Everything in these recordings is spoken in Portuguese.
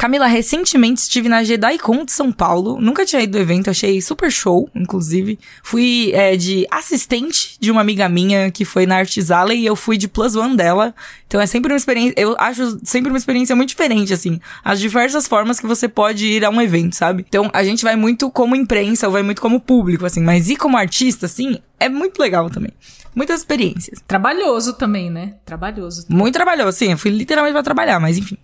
Camila, recentemente estive na JediCon de São Paulo. Nunca tinha ido do evento, achei super show, inclusive. Fui é, de assistente de uma amiga minha que foi na Arts Alley e eu fui de plus one dela. Então é sempre uma experiência, eu acho sempre uma experiência muito diferente, assim. As diversas formas que você pode ir a um evento, sabe? Então a gente vai muito como imprensa, ou vai muito como público, assim. Mas ir como artista, assim, é muito legal também. Muitas experiências. Trabalhoso também, né? Trabalhoso. Também. Muito trabalhoso, sim. Eu fui literalmente pra trabalhar, mas enfim.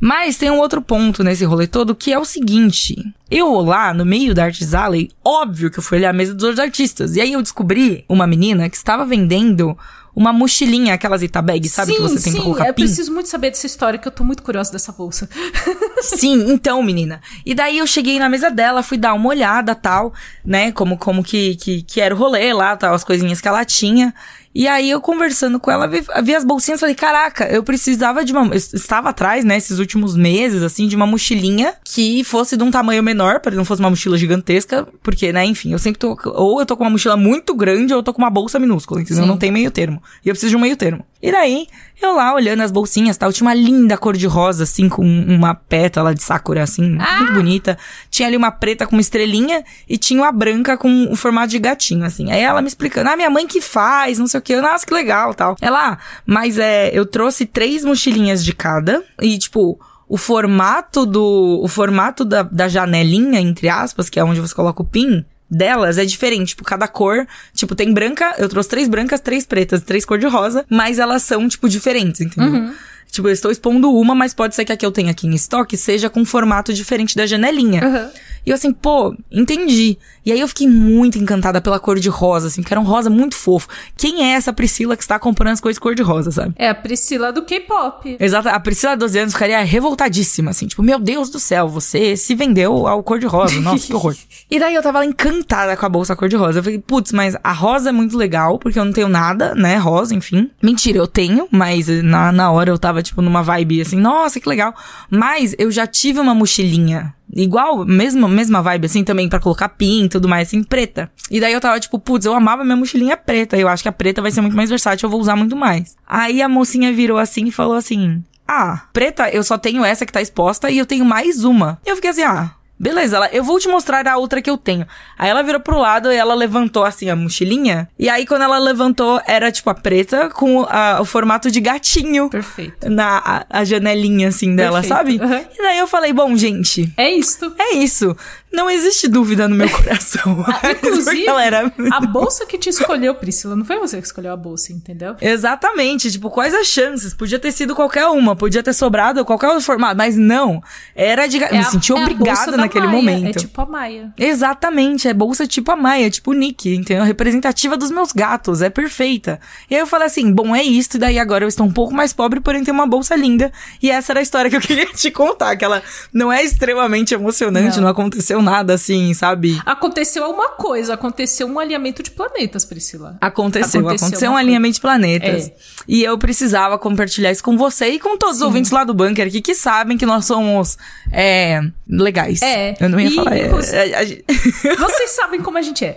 Mas tem um outro ponto nesse rolê todo que é o seguinte. Eu lá no meio da Arts Alley, óbvio que eu fui olhar a mesa dos outros artistas. E aí eu descobri uma menina que estava vendendo uma mochilinha, aquelas Itabag, sabe? sim, que você tem sim, pra colocar eu pin. preciso muito saber dessa história, que eu tô muito curiosa dessa bolsa. Sim, então, menina. E daí eu cheguei na mesa dela, fui dar uma olhada, tal, né? Como, como que, que, que era o rolê lá, tal, as coisinhas que ela tinha. E aí eu conversando com ela, vi, vi as bolsinhas, falei, caraca, eu precisava de uma. Eu estava atrás, né, esses últimos meses, assim, de uma mochilinha que fosse de um tamanho menor, para não fosse uma mochila gigantesca, porque, né, enfim, eu sempre tô. Ou eu tô com uma mochila muito grande, ou eu tô com uma bolsa minúscula, entendeu? Sim. Não tem meio termo. E eu preciso de um meio termo. E daí, eu lá olhando as bolsinhas tal, tinha uma linda cor de rosa, assim, com uma pétala de sakura, assim, muito bonita. Tinha ali uma preta com uma estrelinha e tinha uma branca com o formato de gatinho, assim. Aí ela me explicando, ah, minha mãe que faz, não sei o que. Eu, nossa, que legal, tal. Ela, ah, mas é, eu trouxe três mochilinhas de cada e, tipo, o formato do, o formato da, da janelinha, entre aspas, que é onde você coloca o pin, delas é diferente, tipo, cada cor, tipo, tem branca, eu trouxe três brancas, três pretas, três cor de rosa, mas elas são, tipo, diferentes, entendeu? Tipo, eu estou expondo uma, mas pode ser que a que eu tenha aqui em estoque seja com formato diferente da janelinha. Aham. E eu assim, pô, entendi. E aí eu fiquei muito encantada pela cor de rosa, assim, porque era um rosa muito fofo. Quem é essa Priscila que está comprando as coisas cor de rosa, sabe? É a Priscila do K-pop. Exato, a Priscila, 12 anos, ficaria revoltadíssima, assim, tipo, meu Deus do céu, você se vendeu ao cor de rosa, nossa, que horror. E daí eu tava lá encantada com a bolsa cor de rosa. Eu falei, putz, mas a rosa é muito legal, porque eu não tenho nada, né, rosa, enfim. Mentira, eu tenho, mas na, na hora eu tava, tipo, numa vibe assim, nossa, que legal. Mas eu já tive uma mochilinha Igual, mesma, mesma vibe, assim, também, pra colocar pin e tudo mais, assim, preta. E daí eu tava, tipo, putz, eu amava minha mochilinha preta. Eu acho que a preta vai ser muito mais versátil, eu vou usar muito mais. Aí a mocinha virou assim e falou assim: Ah, preta, eu só tenho essa que tá exposta e eu tenho mais uma. E eu fiquei assim, ah. Beleza, ela, eu vou te mostrar a outra que eu tenho. Aí ela virou pro lado e ela levantou assim a mochilinha. E aí quando ela levantou, era tipo a preta com a- o formato de gatinho. Perfeito. Na a, a janelinha assim dela, Perfeito, sabe? aham. E daí eu falei, bom, gente, É isto. é isso. Não existe dúvida no meu coração. Ah, inclusive, Porque ela era- a bolsa que te escolheu, Priscila, não foi você que escolheu a bolsa, entendeu? Exatamente, tipo, quais as chances? Podia ter sido qualquer uma, podia ter sobrado qualquer outro formato, mas não. Era de. ga- me a- senti é obrigada da naquele Maia, momento. É tipo a Maia. Exatamente, é bolsa tipo a Maia, tipo o Nick, entendeu? Representativa dos meus gatos, é perfeita. E aí eu falei assim, bom, é isso, e daí agora eu estou um pouco mais pobre, porém tenho uma bolsa linda. E essa era a história que eu queria te contar, que ela não é extremamente emocionante, Não. não, aconteceu nada assim, sabe? Aconteceu uma coisa, aconteceu um alinhamento de planetas, Priscila. Aconteceu, Aconteceu aconteceu, um alinhamento de planetas. É. E eu precisava compartilhar isso com você e com todos os ouvintes lá do bunker aqui que sabem que nós somos é, legais. É. Eu não ia E, falar. é, é, Vocês sabem como a gente é.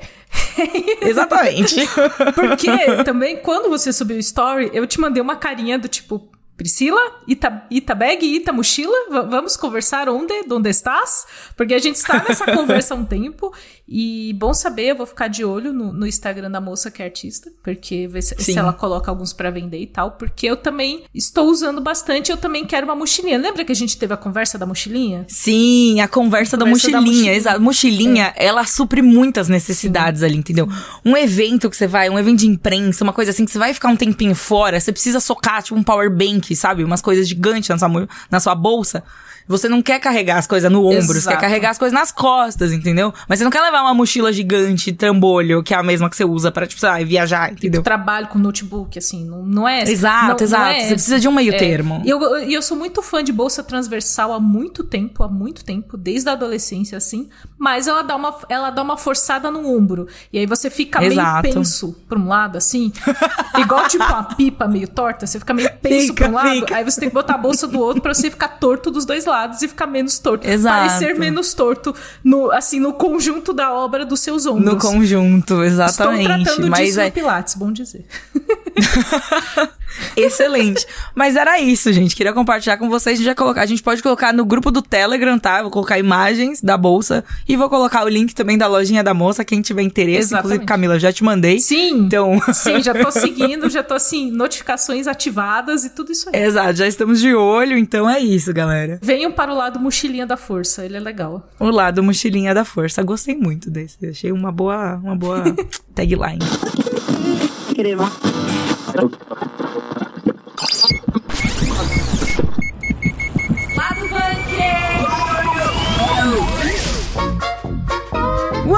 Exatamente. Porque também, quando você subiu o story, eu te mandei uma carinha do tipo. Priscila, Ita, Ita bag, Ita mochila, vamos conversar onde? Onde estás? Porque a gente está nessa conversa há um tempo e bom saber, eu vou ficar de olho no, no Instagram da moça que é artista, porque ver se, se Sim. ela coloca alguns pra vender e tal, porque eu também estou usando bastante, eu também quero uma mochilinha. Lembra que a gente teve a conversa da mochilinha? Sim, a conversa, da Conversa da mochilinha. mochilinha. É. Exato. Mochilinha, ela supre muitas necessidades ali, entendeu? Um evento que você vai, um evento de imprensa, uma coisa assim, que você vai ficar um tempinho fora, você precisa socar, tipo, um power bank, sabe? Umas coisas gigantes na sua, na sua bolsa. Você não quer carregar as coisas no ombro, você quer Exato. carregar as coisas nas costas, entendeu? Mas você não quer levar uma mochila gigante, trambolho, que é a mesma que você usa pra, tipo, sei viajar, entendeu? trabalho com notebook, assim, não, não é... Exato, não- não exato. é- Você precisa de um meio é. termo. E eu, e eu sou muito fã de bolsa transversal há muito tempo, há muito tempo, desde a adolescência, assim, mas ela dá uma, ela dá uma forçada no ombro. E aí você fica Exato. meio penso pra um lado, assim, igual tipo uma pipa meio torta, você fica meio penso Fica, pra um lado, fica. aí você tem que botar a bolsa do outro pra você ficar torto dos dois lados e ficar menos torto. Exato. Parecer menos torto, no, assim, no conjunto da obra dos seus ombros. No conjunto, Estou exatamente. tratando Mas disso é, no Pilates, bom dizer. Excelente. Mas era isso, gente. Queria compartilhar com vocês. A gente, colocar, a gente pode colocar no grupo do Telegram, tá? vou colocar imagens da bolsa e vou colocar o link também da lojinha da moça, quem tiver interesse. Exatamente. Inclusive, Camila, já te mandei. Sim. Então. Sim, já tô seguindo, já tô assim, notificações ativadas e tudo isso aí. Exato, já estamos de olho, então é isso, galera. Venham para o lado mochilinha da força, ele é legal. O lado mochilinha da força. Gostei muito desse. Achei uma boa, uma boa tagline. nosotros.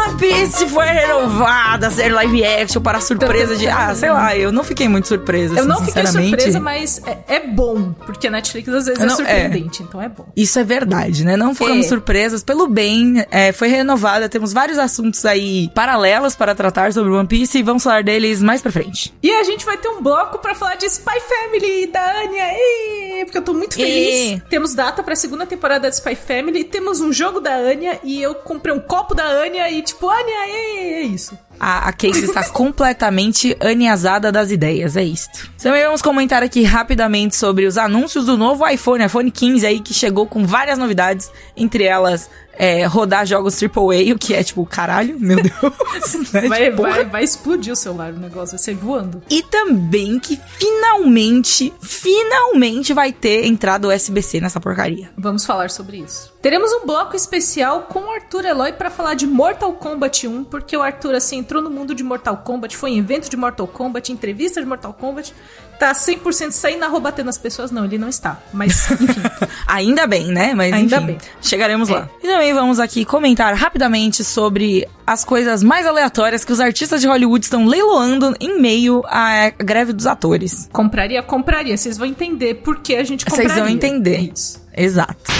One Piece foi renovada a ser live action para surpresa de. Ah, sei lá, eu não fiquei muito surpresa. Eu assim, não fiquei surpresa, mas é, é, bom, porque a Netflix às vezes é não, é surpreendente, é. então é bom. Isso é verdade, né? Não ficamos é. surpresas. Pelo bem, é, foi renovada. Temos vários assuntos aí paralelos para tratar sobre One Piece e vamos falar deles mais pra frente. E a gente vai ter um bloco para falar de Spy Family da Anya, e... porque eu tô muito feliz. E... Temos data pra segunda temporada de Spy Family, temos um jogo da Anya e eu comprei um copo da Anya e tipo, Anya, é, é isso. A, a Casey está completamente aniasada das ideias, é isto. Também vamos comentar aqui rapidamente sobre os anúncios do novo iPhone, iPhone 15 aí, que chegou com várias novidades, entre elas é, rodar jogos AAA, o que é tipo, caralho, meu Deus. né? vai, tipo, vai, vai, explodir o celular, o negócio vai sair voando. E também que finalmente, finalmente vai ter entrada USB-C nessa porcaria. Vamos falar sobre isso. Teremos um bloco especial com o Arthur Eloy para falar de Mortal Kombat 1, porque o Arthur, assim, entrou no mundo de Mortal Kombat, foi em evento de Mortal Kombat, entrevista de Mortal Kombat, tá 100% saindo na rua batendo as pessoas. Não, ele não está. Mas, enfim. Ainda bem, né? Mas, Ainda enfim, bem. Chegaremos é. lá. E também vamos aqui comentar rapidamente sobre as coisas mais aleatórias que os artistas de Hollywood estão leiloando em meio à greve dos atores. Compraria? Compraria. Vocês vão entender por que a gente compraria. Vocês vão entender. Isso. Exato.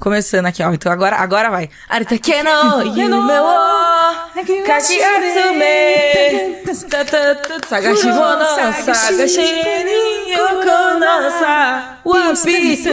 Começando aqui, ó. Então agora, agora vai. Aritakeno, yume wo kakiatsume Sagashi wo no sagashi ni yoko no sa One Piece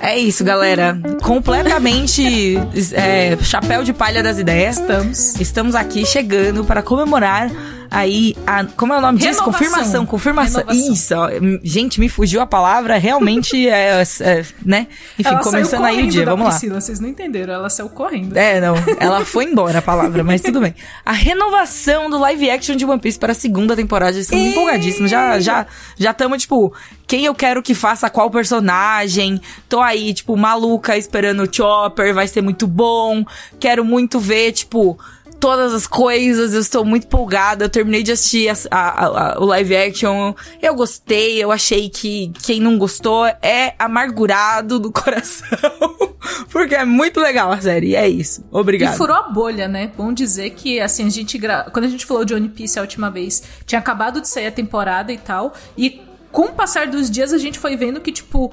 é isso, galera. Completamente é, chapéu de palha das ideias. Estamos. Estamos aqui chegando para comemorar aí a, como é o nome disso? Confirmação, confirmação. Renovação. Isso, ó, gente, me fugiu a palavra, realmente é, é né? Enfim, ela começando aí o dia, vamos Priscila, lá. Vocês não entenderam, ela saiu correndo. É, não, ela foi embora a palavra, mas tudo bem. A renovação do live action de One Piece para a segunda temporada, estamos empolgadíssimos, já já já estamos tipo, quem eu quero que faça qual personagem. Tô aí, tipo, maluca esperando o Chopper, vai ser muito bom. Quero muito ver, tipo, todas as coisas, eu estou muito empolgada. Eu terminei de assistir a, a, a, o live action, eu gostei, eu achei que quem não gostou é amargurado do coração. porque é muito legal a série, é isso. Obrigado. E furou a bolha, né? Bom dizer que, assim, a gente. Gra... Quando a gente falou de One Piece a última vez, tinha acabado de sair a temporada e tal, e com o passar dos dias a gente foi vendo que, tipo,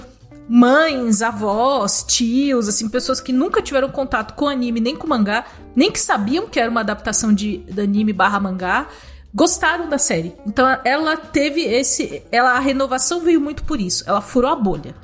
mães, avós, tios, assim, pessoas que nunca tiveram contato com anime nem com mangá, nem que sabiam que era uma adaptação de, de anime barra mangá, gostaram da série. Então ela teve esse. Ela, a renovação veio muito por isso. Ela furou a bolha.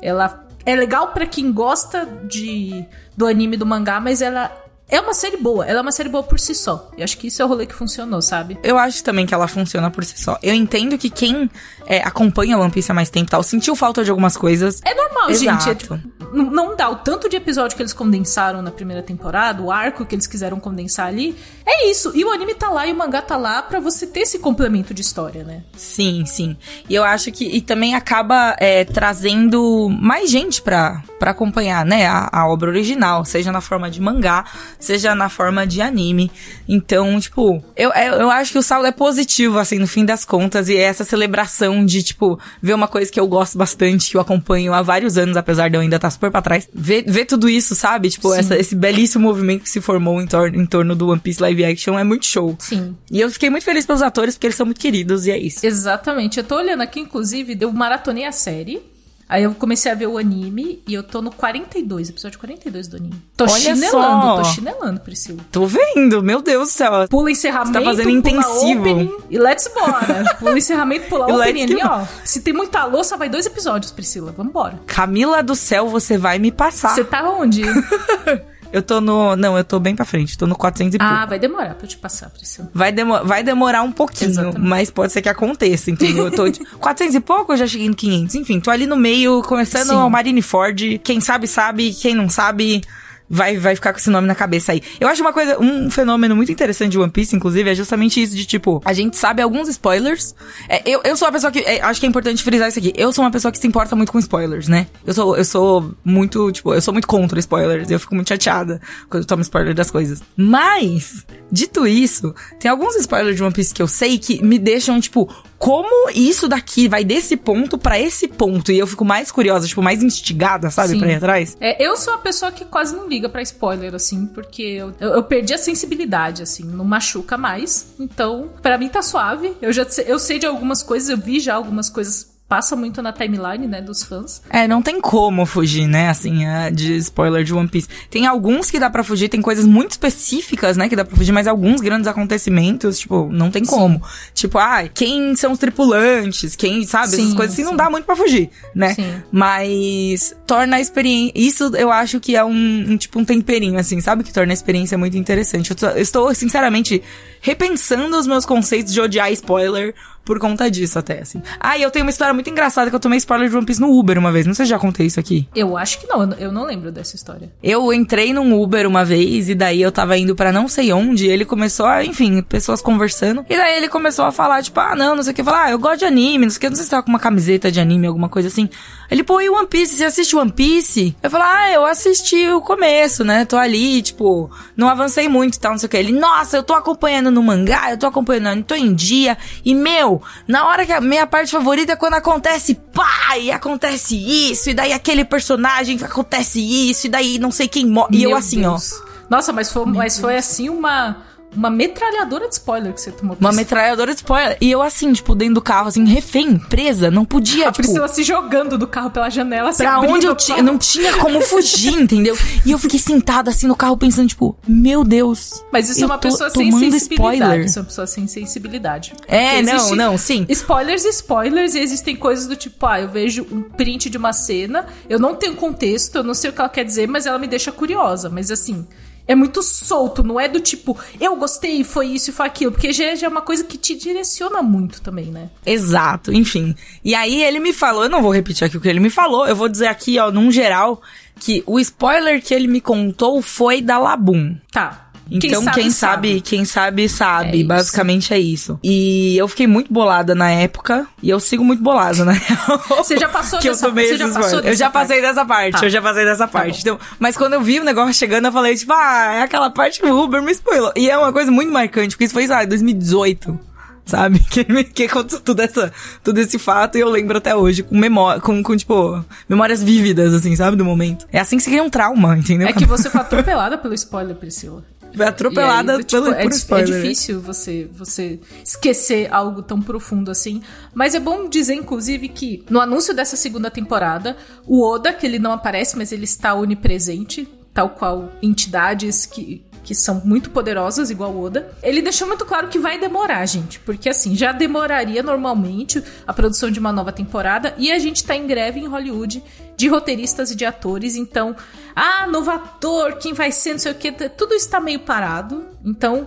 Ela é legal para quem gosta de do anime do mangá, mas ela é uma série boa, ela é uma série boa por si só. Eu acho que isso é o rolê que funcionou, sabe? Eu acho também que ela funciona por si só. Eu entendo que quem é, acompanha One Piece há mais tempo tal, sentiu falta de algumas coisas. É normal, Exato. gente. É, tipo, não dá o tanto de episódio que eles condensaram na primeira temporada, o arco que eles quiseram condensar ali. É isso. E o anime tá lá e o mangá tá lá para você ter esse complemento de história, né? Sim, sim. E eu acho que e também acaba é, trazendo mais gente pra, pra acompanhar, né? A, a obra original, seja na forma de mangá, seja na forma de anime. Então, tipo, eu, eu acho que o saldo é positivo, assim, no fim das contas, e é essa celebração de, tipo, ver uma coisa que eu gosto bastante, que eu acompanho há vários anos, apesar de eu ainda estar super pra trás. Ver, ver tudo isso, sabe? Tipo, essa, esse belíssimo movimento que se formou em, tor em torno do One Piece Live Action é muito show. Sim. E eu fiquei muito feliz pelos atores, porque eles são muito queridos, e é isso. Exatamente. Eu tô olhando aqui, inclusive, deu maratonei a série. Aí eu comecei a ver o anime e eu tô no 42, episódio 42 do anime. Tô Olha chinelando, só. tô chinelando, Priscila. Tô vendo, meu Deus do céu. Pula encerramento, Você tá fazendo intensivo. Opening, e let's bora. Pula encerramento, pula opening ali, ó. Se tem muita louça, vai dois episódios, Priscila. Vambora. Camila do céu, você vai me passar. Você tá onde? Eu tô no. Não, eu tô bem pra frente. Tô no 400 e ah, pouco. vai demorar pra eu te passar, Priscila. Vai, demo vai demorar um pouquinho, Exatamente. mas pode ser que aconteça, entendeu? Eu tô de 400 e pouco, eu já cheguei no 500. Enfim, tô ali no meio, começando o Marineford. Quem sabe, sabe. Quem não sabe vai, vai ficar com esse nome na cabeça aí. Eu acho uma coisa, um fenômeno muito interessante de One Piece, inclusive, é justamente isso de tipo, a gente sabe alguns spoilers. É, eu, eu sou uma pessoa que. É, acho que é importante frisar isso aqui. Eu sou uma pessoa que se importa muito com spoilers, né? Eu sou, eu sou muito, tipo, eu sou muito contra spoilers. Eu fico muito chateada quando eu tomo spoiler das coisas. Mas, dito isso, tem alguns spoilers de One Piece que eu sei que me deixam, tipo, como isso daqui vai desse ponto para esse ponto. E eu fico mais curiosa, tipo, mais instigada, sabe, Sim. pra ir atrás. É, eu sou uma pessoa que quase não liga para spoiler, assim, porque eu, eu, eu, perdi a sensibilidade, assim, não machuca mais. Então, para mim tá suave. Eu já eu sei de algumas coisas, eu vi já algumas coisas passa muito na timeline, né, dos fãs. É, não tem como fugir, né, assim, é, de spoiler de One Piece. Tem alguns que dá para fugir, tem coisas muito específicas, né, que dá pra fugir, mas alguns grandes acontecimentos, tipo, não tem como. Sim. Tipo, ah, quem são os tripulantes, quem, sabe, sim, essas coisas assim, sim. não dá muito para fugir, né? Sim. Mas torna a experiência, isso eu acho que é um, um, tipo, um temperinho, assim, sabe, que torna a experiência muito interessante. Eu, tô, eu estou, sinceramente, repensando os meus conceitos de odiar spoiler, por conta disso até, assim. Ah, e eu tenho uma história muito engraçada que eu tomei spoiler de One Piece no Uber uma vez. Não sei se já contei isso aqui. Eu acho que não, eu não lembro dessa história. Eu entrei num Uber uma vez e daí eu tava indo para não sei onde e ele começou a, enfim, pessoas conversando. E daí ele começou a falar, tipo, ah, não, não sei o que. Falar, ah, eu gosto de anime, não sei o que. Não sei se tava com uma camiseta de anime, alguma coisa assim. Ele, pô, e One Piece? Você assiste One Piece? Eu falei, ah, eu assisti o começo, né? Tô ali, tipo, não avancei muito e tal, não sei o que. Ele, nossa, eu tô acompanhando no mangá, eu tô acompanhando, tô em dia. E, meu, na hora que a minha parte favorita é quando acontece pá, e acontece isso, e daí aquele personagem acontece isso, e daí não sei quem morre. E eu assim, Deus. ó. Nossa, mas foi, mas foi assim uma uma metralhadora de spoiler que você tomou. Uma metralhadora de spoiler. E eu, assim, tipo, dentro do carro, assim, refém, presa, não podia. A tipo, Priscila se jogando do carro pela janela, assim, Pra onde eu tinha. Não tinha como fugir, entendeu? E eu fiquei sentada, assim, no carro, pensando, tipo, meu Deus. Mas isso é uma pessoa sem sensibilidade. Spoiler. Isso é uma pessoa sem sensibilidade. É, não, não, sim. Spoilers e spoilers, e existem coisas do tipo, ah, eu vejo um print de uma cena, eu não tenho contexto, eu não sei o que ela quer dizer, mas ela me deixa curiosa. Mas assim é muito solto, não é do tipo, eu gostei, foi isso e foi aquilo. Porque já, já é uma coisa que te direciona muito também, né? Exato, enfim. E aí ele me falou, eu não vou repetir aqui o que ele me falou, eu vou dizer aqui, ó, num geral, que o spoiler que ele me contou foi da Labum. Tá. Então, quem, quem sabe, sabe, quem sabe, sabe. É Basicamente é isso. E eu fiquei muito bolada na época. E eu sigo muito bolada, né? Você já passou que dessa, eu tomei você já passou Eu já passei dessa parte, tá. eu já passei dessa tá parte. Tá então, mas quando eu vi o negócio chegando, eu falei, tipo, ah, é aquela parte que o Uber me spoilou. E é uma coisa muito marcante, porque isso foi, sabe, 2018 sabe? Que, que aconteceu tudo, essa, tudo esse fato e eu lembro até hoje, com memória, com, com, tipo, memórias vívidas, assim, sabe? Do momento. É assim que se cria um trauma, entendeu? É que você foi atropelada pelo spoiler, Priscila. Atropelada aí, tipo, pelo, é, spoiler. É difícil você, você esquecer algo tão profundo assim. Mas é bom dizer, inclusive, que no anúncio dessa segunda temporada, o Oda, que ele não aparece, mas ele está onipresente, tal qual entidades que, que são muito poderosas, igual Oda. Ele deixou muito claro que vai demorar, gente, porque assim, já demoraria normalmente a produção de uma nova temporada e a gente tá em greve em Hollywood de roteiristas e de atores, então, ah, novo ator, quem vai ser, não sei o que, tudo está meio parado. Então,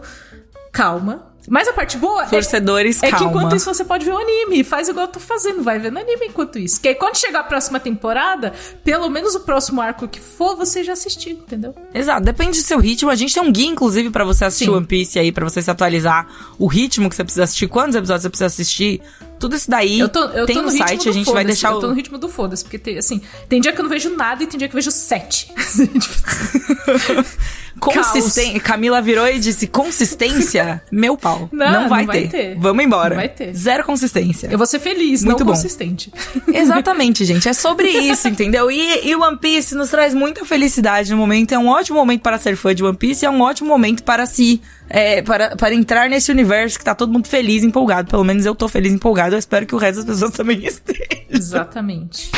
calma, mas a parte boa é Torcedores, é, é que enquanto isso você pode ver o anime. Faz igual eu tô fazendo, vai vendo anime enquanto isso. Que aí quando chegar a próxima temporada, pelo menos o próximo arco que for, você já assistiu, entendeu? Exato, depende do seu ritmo. A gente tem um guia, inclusive, para você assistir Sim. One Piece aí, para você se atualizar o ritmo que você precisa assistir, quantos episódios você precisa assistir. Tudo isso daí eu tô, eu tem tô no, site, a gente vai deixar o... Eu tô no ritmo do foda-se, porque tem, assim, tem dia que eu não vejo nada e tem dia que eu vejo sete. Consistência. Camila virou e disse: consistência, meu pau. Não, não, vai, não vai ter. ter. Vamos embora. Não vai ter. Zero consistência. Eu vou ser feliz, Muito não bom. consistente. Exatamente, gente. É sobre isso, entendeu? E, e One Piece nos traz muita felicidade no momento. É um ótimo momento para ser fã de One Piece. É um ótimo momento para se. É, para, para entrar nesse universo que tá todo mundo feliz, empolgado. Pelo menos eu tô feliz, empolgado. Eu espero que o resto das pessoas também estejam. Exatamente.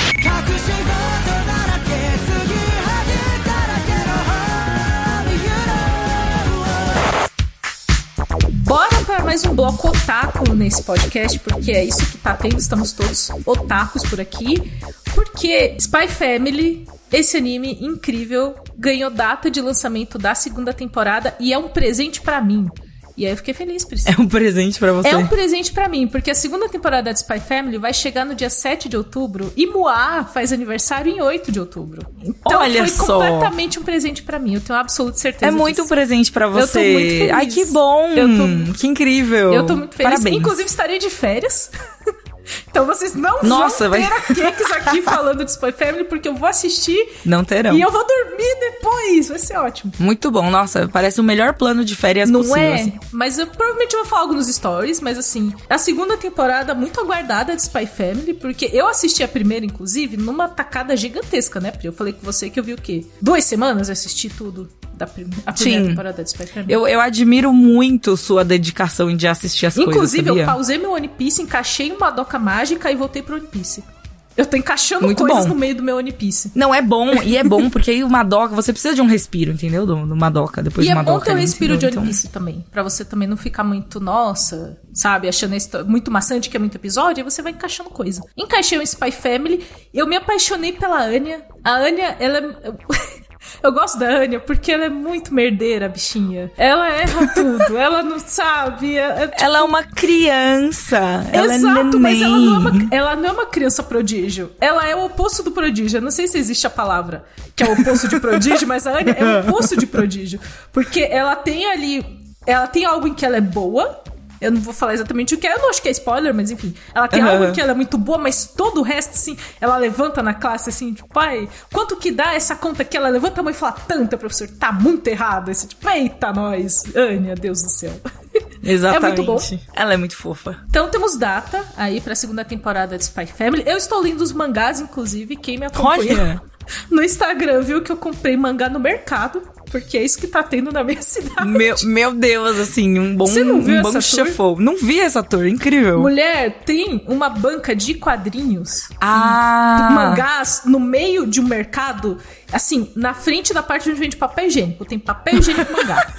Mais um bloco otaku nesse podcast, porque é isso que tá tendo, estamos todos otakus por aqui. Porque Spy Family, esse anime incrível ganhou data de lançamento da segunda temporada e é um presente para mim. E aí eu fiquei feliz por isso. É um presente para você. É um presente para mim, porque a segunda temporada de Spy Family vai chegar no dia 7 de outubro e Moá faz aniversário em 8 de outubro. Então Olha foi só. completamente um presente para mim. Eu tenho absoluta certeza É muito disso. presente pra você. Eu tô muito feliz. Ai, que bom. Eu tô- Que incrível. Eu tô muito feliz. Parabéns. Inclusive, estarei de férias. então vocês não Nossa, vão ter vai- a Cakes aqui falando de Spy Family, porque eu vou assistir Não terão. e eu vou dormir depois. Vai ser ótimo. Muito bom. Nossa, parece o melhor plano de férias Não possível. é? assim. Mas eu provavelmente vou falar algo nos stories, mas assim, a segunda temporada muito aguardada de Spy Family, porque eu assisti a primeira, inclusive, numa tacada gigantesca, né? Porque eu falei com você que eu vi o quê? Duas semanas eu assisti tudo da prim a primeira Sim. temporada de Family. Eu, eu admiro muito sua dedicação em de assistir as Inclusive, coisas, eu sabia? pausei meu One Piece, encaixei uma doca mágica e voltei pro One Piece. Eu tô encaixando Muito coisas bom. no meio do meu One Piece. Não, é bom, e é bom, porque aí o Madoka, você precisa de um respiro, entendeu? Do, do Madoka, depois e do é Madoka. bom ter um respiro de entendeu? One Então, Piece também. Pra você também não ficar muito, nossa, sabe, achando isso muito maçante que é muito episódio, aí você vai encaixando coisa. Encaixei o Spy Family, eu me apaixonei pela Anya. A Anya, ela é. Eu gosto da Anya porque ela é muito merdeira, a bichinha. Ela erra tudo, ela não sabe. é- é- Ela é uma criança. Ela Exato, é mas ela não, é uma, ela não é uma criança prodígio. Ela é o oposto do prodígio. Eu não sei se existe a palavra que é o oposto de prodígio, mas a Anya é o oposto de prodígio. Porque ela tem ali. Ela tem algo em que ela é boa. Eu não vou falar exatamente o que é, eu não acho que é spoiler, mas enfim. Ela tem Aham. algo que ela é muito boa, mas todo o resto, assim, ela levanta na classe assim, tipo, pai, quanto que dá essa conta aqui? Ela levanta a mão e fala, tanta, professor, tá muito errado. Esse tipo, eita, nós, Anya, Deus do céu. Exatamente. É muito bom. Ela é muito fofa. Então temos data aí pra segunda temporada de Spy Family. Eu estou lendo os mangás, inclusive. Quem me acompanha Olha! No Instagram viu que eu comprei mangá no mercado, porque é isso que tá tendo na minha cidade. Meu, meu Deus, assim, um bom, Você não viu um bom essa. Não vi essa tour, incrível. Mulher, tem uma banca de quadrinhos, Ah! mangás, no meio de um mercado, assim, na frente da parte onde vende papel higiênico. Tem papel higiênico e mangá.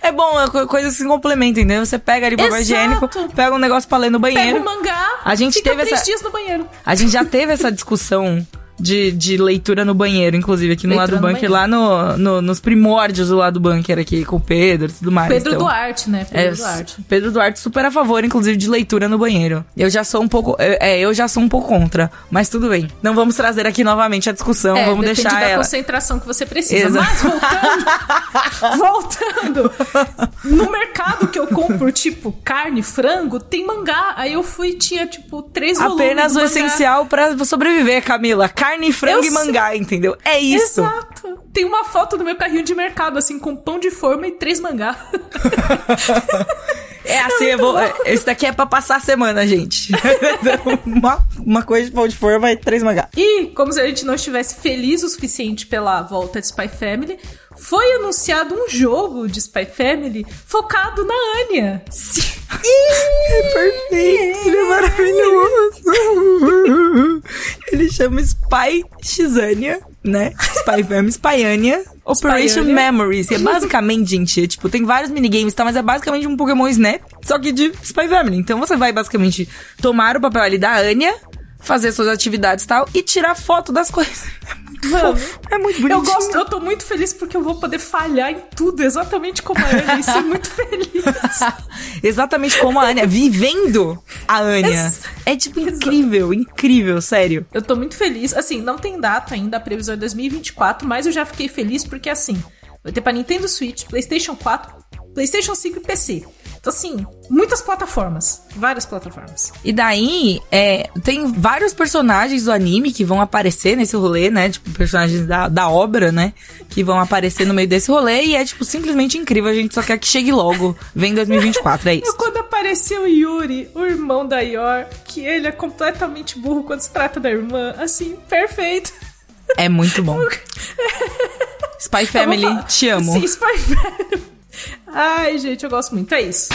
É bom, é co- coisa que se complementam, entendeu? Você pega ali papel Exato. higiênico, pega um negócio pra ler no Pega banheiro. o mangá, A gente teve três essa- dias no banheiro. A gente já teve essa discussão de, de leitura no banheiro, inclusive, aqui no Leitura lado do bunker, lá no, no- nos primórdios do lado do bunker aqui, com o Pedro e tudo mais. Pedro então. Duarte, né? Pedro É, Duarte. Pedro Duarte super a favor, inclusive, de leitura no banheiro. Eu já sou um pouco. É, eu já sou um pouco contra. Mas tudo bem. Não vamos trazer aqui novamente a discussão. É, vamos depende deixar da ela. concentração que você precisa. Exato. Mas voltando, voltando, no mercado que eu compro, tipo, carne, frango, tem mangá. Aí eu fui e tinha, tipo, três volumes Apenas o essencial pra sobreviver, Camila. Carne, frango Eu e sei. mangá, entendeu? É isso. Exato. Tem uma foto do meu carrinho de mercado, assim, com pão de forma e três mangá. É assim, eu vou. é, Esse daqui é pra passar a semana, gente. uma, uma coisa de pão de forma e três mangá. E, como se a gente não estivesse feliz o suficiente pela volta de Spy Family, foi anunciado um jogo de Spy Family focado na Anya. É perfeito, ele é maravilhoso. Ele chama Spy Xania, né? Spy Fam, Spyania, Operation Spyania. Memories. E é basicamente, gente, é, tipo, tem vários minigames, tá? Mas é basicamente um Pokémon Snap, só que de Spy Family. Então você vai basicamente tomar o papel ali da Anya, fazer suas atividades e tal, e tirar foto das coisas. É muito fofo, É muito Eu gosto, eu tô muito feliz porque eu vou poder falhar em tudo, exatamente como a Anya, e ser muito feliz. Exatamente como a Anya, vivendo a Anya. Ex- É tipo incrível, incrível, sério. Eu tô muito feliz. Assim, não tem data ainda, a previsão é 2024, mas eu já fiquei feliz porque, assim, vai ter pra Nintendo Switch, PlayStation 4, PlayStation 5 e PC. Então, assim, muitas plataformas. Várias plataformas. E daí, é, tem vários personagens do anime que vão aparecer nesse rolê, né? Tipo, personagens da, da obra, né? Que vão aparecer no meio desse rolê. E é, tipo, simplesmente incrível. A gente só quer que chegue logo. Vem 2024, é isso. quando apareceu o Yuri, o irmão da Yor, que ele é completamente burro quando se trata da irmã, assim, perfeito. É muito bom. Spy Family, te amo. Sim, Spy Family. Ai, gente, eu gosto muito. É isso.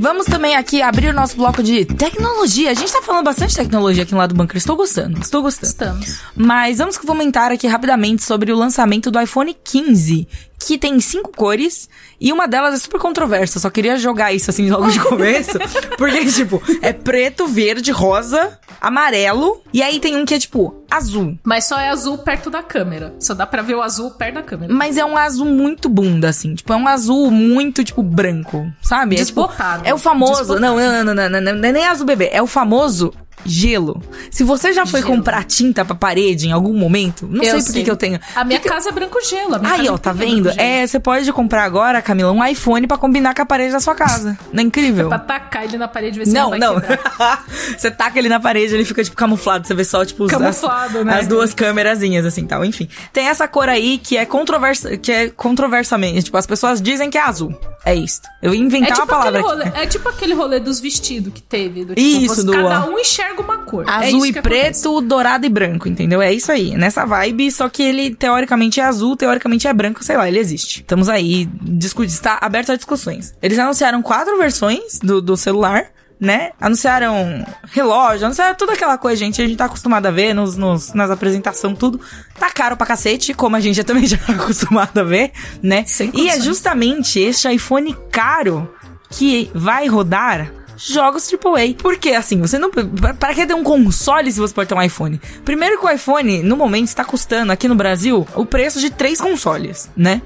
Vamos também aqui abrir o nosso bloco de tecnologia. A gente tá falando bastante tecnologia aqui no lado do bunker. Estou gostando, estou gostando. Estamos. Mas vamos comentar aqui rapidamente sobre o lançamento do iPhone 15, que tem cinco cores e uma delas é super controversa. Só queria jogar isso assim logo de começo, porque tipo, é preto, verde, rosa amarelo. E aí tem um que é tipo azul. Mas só é azul perto da câmera. Só dá pra ver o azul perto da câmera. Mas é um azul muito bunda, assim. Tipo, é um azul muito, tipo, branco. Sabe? É, tipo, é o famoso. Não, não, não, não, não, não, não é nem azul bebê. É o famoso gelo. Se você já foi gelo. comprar tinta pra parede em algum momento, não eu sei por que eu tenho. A minha casa é branco gelo. Aí, ó, tá vendo? É, você pode comprar agora, Camila, um iPhone para combinar com a parede da sua casa. Não é incrível? É pra tacar ele na parede e ver se não, não não. você taca ele na parede, ele fica tipo camuflado, você vê só tipo camuflado, as, né? as duas câmerazinhas assim, tal. Enfim, tem essa cor aí que é controversa, que é controversamente, tipo, as pessoas dizem que é azul. É isso. Eu ia inventar é tipo uma palavra. Rolê, é tipo aquele rolê dos vestidos que teve. Do, tipo, isso, você, do Cada um enxerga uma cor. É azul é e preto, acontece. dourado e branco, entendeu? É isso aí. Nessa vibe, só que ele teoricamente é azul, teoricamente é branco, sei lá, ele existe. Estamos aí, está aberto a discussões. Eles anunciaram quatro versões do, do celular né? Anunciaram relógio, anunciaram toda aquela coisa, gente. A gente tá acostumado a ver nos, nos, nas apresentações, tudo. Tá caro pra cacete, como a gente já também já tá acostumado a ver, né? e é justamente este iPhone caro que vai rodar jogos AAA. Porque, assim, você não. Para que ter um console se você pode ter um iPhone? Primeiro que o iPhone, no momento, está custando aqui no Brasil o preço de três consoles, né?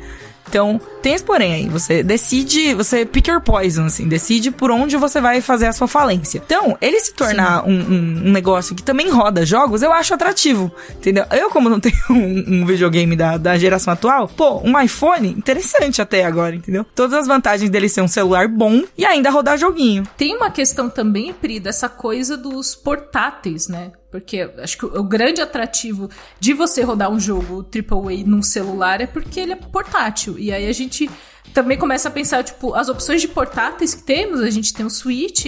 Então, tem esse porém aí. Você decide, você pick your poison, assim, decide por onde você vai fazer a sua falência. Então, ele se tornar um, um, um, negócio que também roda jogos, eu acho atrativo, entendeu? Eu, como não tenho um, um, videogame da, da geração atual, pô, um iPhone, interessante até agora, entendeu? Todas as vantagens dele ser um celular bom e ainda rodar joguinho. Tem uma questão também, Pri, dessa coisa dos portáteis, né? Porque acho que o grande atrativo de você rodar um jogo AAA num celular é porque ele é portátil. E aí a gente também começa a pensar, tipo, as opções de portáteis que temos. A gente tem o Switch,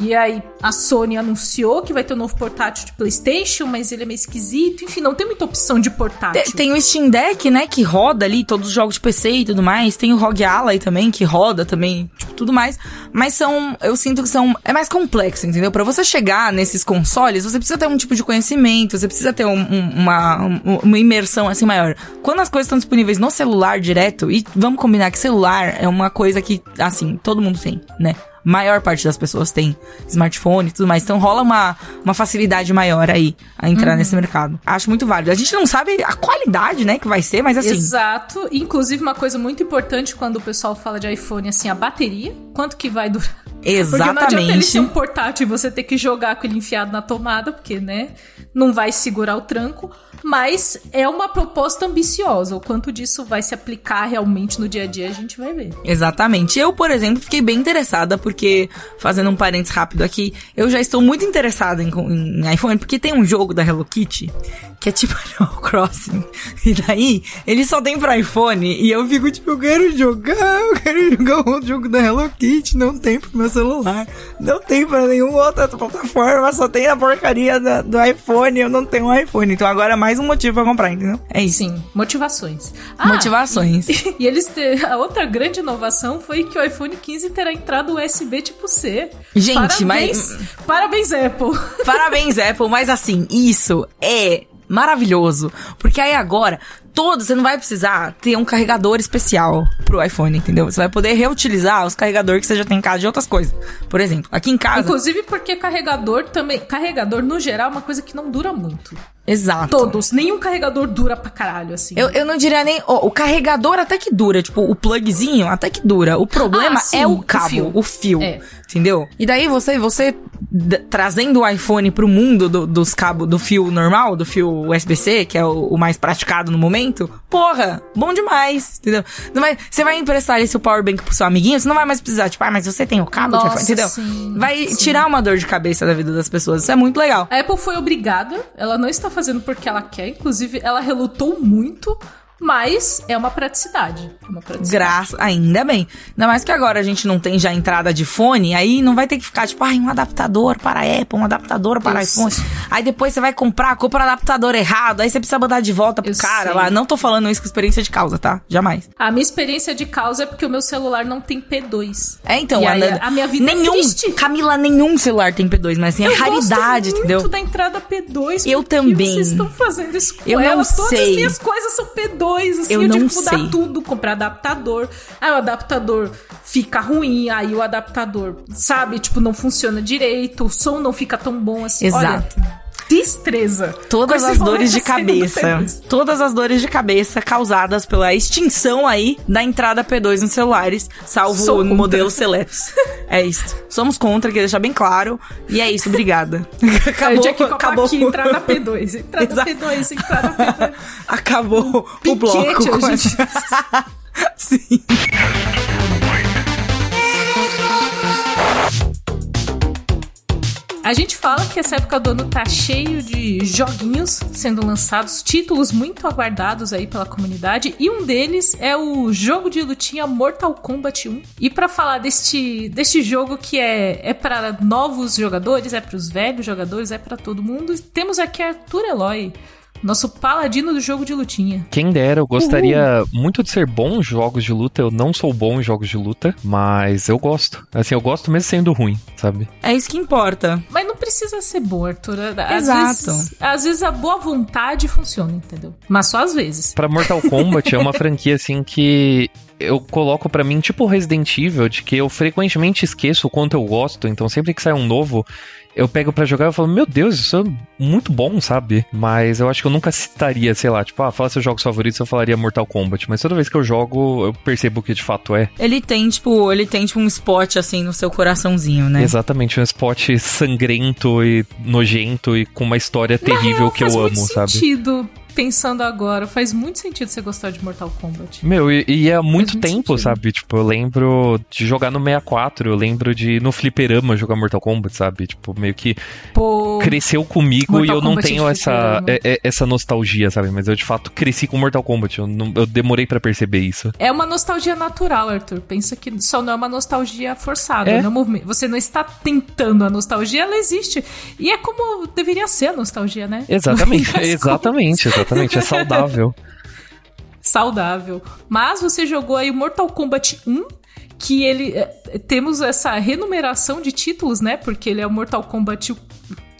e aí a Sony anunciou que vai ter um novo portátil de PlayStation, mas ele é meio esquisito. Enfim, não tem muita opção de portátil. Tem, tem o Steam Deck, né, que roda ali todos os jogos de PC e tudo mais. Tem o ROG Ally também, que roda também, tipo, tudo mais. Mas são, eu sinto que são, é mais complexo, entendeu? Para você chegar nesses consoles, você precisa ter um tipo de conhecimento, você precisa ter um, um, uma, uma imersão assim maior. Quando as coisas estão disponíveis no celular direto, e vamos combinar que celular é uma coisa que, assim, todo mundo tem, né? Maior parte das pessoas tem smartphone e tudo mais. Então rola uma, uma facilidade maior aí a entrar uhum. nesse mercado. Acho muito válido. A gente não sabe a qualidade, né, que vai ser, mas assim. Exato. Inclusive, uma coisa muito importante quando o pessoal fala de iPhone, assim, a bateria. Quanto que vai durar? Exatamente. Porque não adianta ele ser um portátil e você ter que jogar com ele enfiado na tomada, porque, né, não vai segurar o tranco mas é uma proposta ambiciosa. O quanto disso vai se aplicar realmente no dia a dia, a gente vai ver. Exatamente. Eu, por exemplo, fiquei bem interessada, porque, fazendo um parênteses rápido aqui, eu já estou muito interessada em, em iPhone, porque tem um jogo da Hello Kitty que é tipo Animal Crossing. E daí, ele só tem pra iPhone. E eu fico tipo, eu quero jogar, eu quero jogar o jogo da Hello Kitty. Não tem pro meu celular. Não tem pra nenhuma outra plataforma. Só tem a porcaria da, do iPhone. Eu não tenho um iPhone. Então agora é mais um motivo pra comprar, entendeu? É isso. Sim, motivações. Ah, motivações. E, e eles ter, a outra grande inovação foi que o iPhone 15 terá entrada USB tipo C. Gente, parabéns, mas. Parabéns, Apple. Parabéns, Apple. Mas assim, isso é maravilhoso. Porque aí agora, todos, você não vai precisar ter um carregador especial pro iPhone, entendeu? Você vai poder reutilizar os carregadores que você já tem em casa de outras coisas. Por exemplo, aqui em casa. Inclusive porque carregador também. Carregador, no geral, é uma coisa que não dura muito. Exato. Todos. Nenhum carregador dura pra caralho, assim. Eu, eu não diria nem. Oh, o carregador até que dura. Tipo, o plugzinho até que dura. O problema ah, sim, é o cabo, o fio. O fio é. Entendeu? E daí você, você trazendo o iPhone pro mundo do, dos cabos, do fio normal, do fio USB-C, que é o, o, mais praticado no momento, porra, bom demais, entendeu? Não vai, você vai emprestar esse powerbank pro seu amiguinho, você não vai mais precisar, tipo, ah, mas você tem o cabo Nossa, de entendeu? Sim, vai sim. tirar uma dor de cabeça da vida das pessoas, isso é muito legal. A Apple foi obrigada, ela não está fazendo porque ela quer, inclusive ela relutou muito mas é uma praticidade. É uma praticidade. Graças, ainda bem. Ainda mais que agora a gente não tem já entrada de fone, aí não vai ter que ficar tipo, ai, um adaptador para Apple, um adaptador para Isso. iPhone. Aí depois você vai comprar, compra o adaptador errado, aí você precisa mandar de volta pro Eu cara sei. lá. Não tô falando isso com experiência de causa, tá? Jamais. A minha experiência de causa é porque o meu celular não tem P2. É, então, aí, a minha vida é nenhum, é triste. Camila, nenhum celular tem P2, mas assim, é raridade, gosto entendeu? muito da entrada P2. Eu também. vocês estão fazendo isso com Eu ela? não Todas sei. as minhas coisas são P2. P2, assim, eu, eu tive que mudar sei. tudo, comprar adaptador. Aí o adaptador fica ruim, aí o adaptador, sabe, tipo, não funciona direito, o som não fica tão bom assim. Exato. Olha, destreza. Todas as dores de cabeça. Todas as dores de cabeça causadas pela extinção aí da entrada P2 nos celulares, salvo o modelo seletos. é isso. Somos contra, queria deixar bem claro. E é isso, obrigada. acabou, é, acabou. Aqui, entrar na P2, entrar na P2, entrar na P2. Acabou o bloco. Com a gente... Sim. A gente fala que essa época do ano tá cheio de joguinhos sendo lançados, títulos muito aguardados aí pela comunidade, e um deles é o jogo de lutinha Mortal Kombat 1. E para falar deste, deste jogo que é, é para novos jogadores, é para os velhos jogadores, é para todo mundo, temos aqui Arthur Eloy. Nosso paladino do jogo de lutinha. Quem dera, eu gostaria Uhul. muito de ser bom em jogos de luta. Eu não sou bom em jogos de luta, mas eu gosto. Assim, eu gosto mesmo sendo ruim, sabe? É isso que importa. Mas não precisa ser bom, Arthur. Às Exato. Vezes, às vezes a boa vontade funciona, entendeu? Mas só às vezes. Pra Mortal Kombat é uma franquia assim que eu coloco para mim tipo Resident Evil, de que eu frequentemente esqueço o quanto eu gosto, então sempre que sai um novo, eu pego para jogar e falo, meu Deus, isso é muito bom, sabe? Mas eu acho que eu nunca citaria, sei lá, tipo, ah, fala seus jogos favoritos, eu falaria Mortal Kombat. Mas toda vez que eu jogo, eu percebo que de fato é. Ele tem, tipo, ele tem, tipo, um spot assim no seu coraçãozinho, né? Exatamente, um spot sangrento e nojento e com uma história terrível que eu amo, sabe? Sentido pensando agora, faz muito sentido você gostar de Mortal Kombat. Meu, e, e há muito, muito tempo, sentido. sabe? Tipo, eu lembro de jogar no 64, eu lembro de no fliperama jogar Mortal Kombat, sabe? Tipo, meio que Pô, cresceu comigo Mortal e eu não Kombat tenho essa, é, é, essa nostalgia, sabe? Mas eu de fato cresci com Mortal Kombat, eu, não, eu demorei para perceber isso. É uma nostalgia natural, Arthur. Pensa que só não é uma nostalgia forçada, é. não é Você não está tentando a nostalgia, ela existe. E é como deveria ser a nostalgia, né? Exatamente, exatamente, exatamente. É saudável. saudável. Mas você jogou aí Mortal Kombat 1, que ele. É, temos essa renumeração de títulos, né? Porque ele é o Mortal Kombat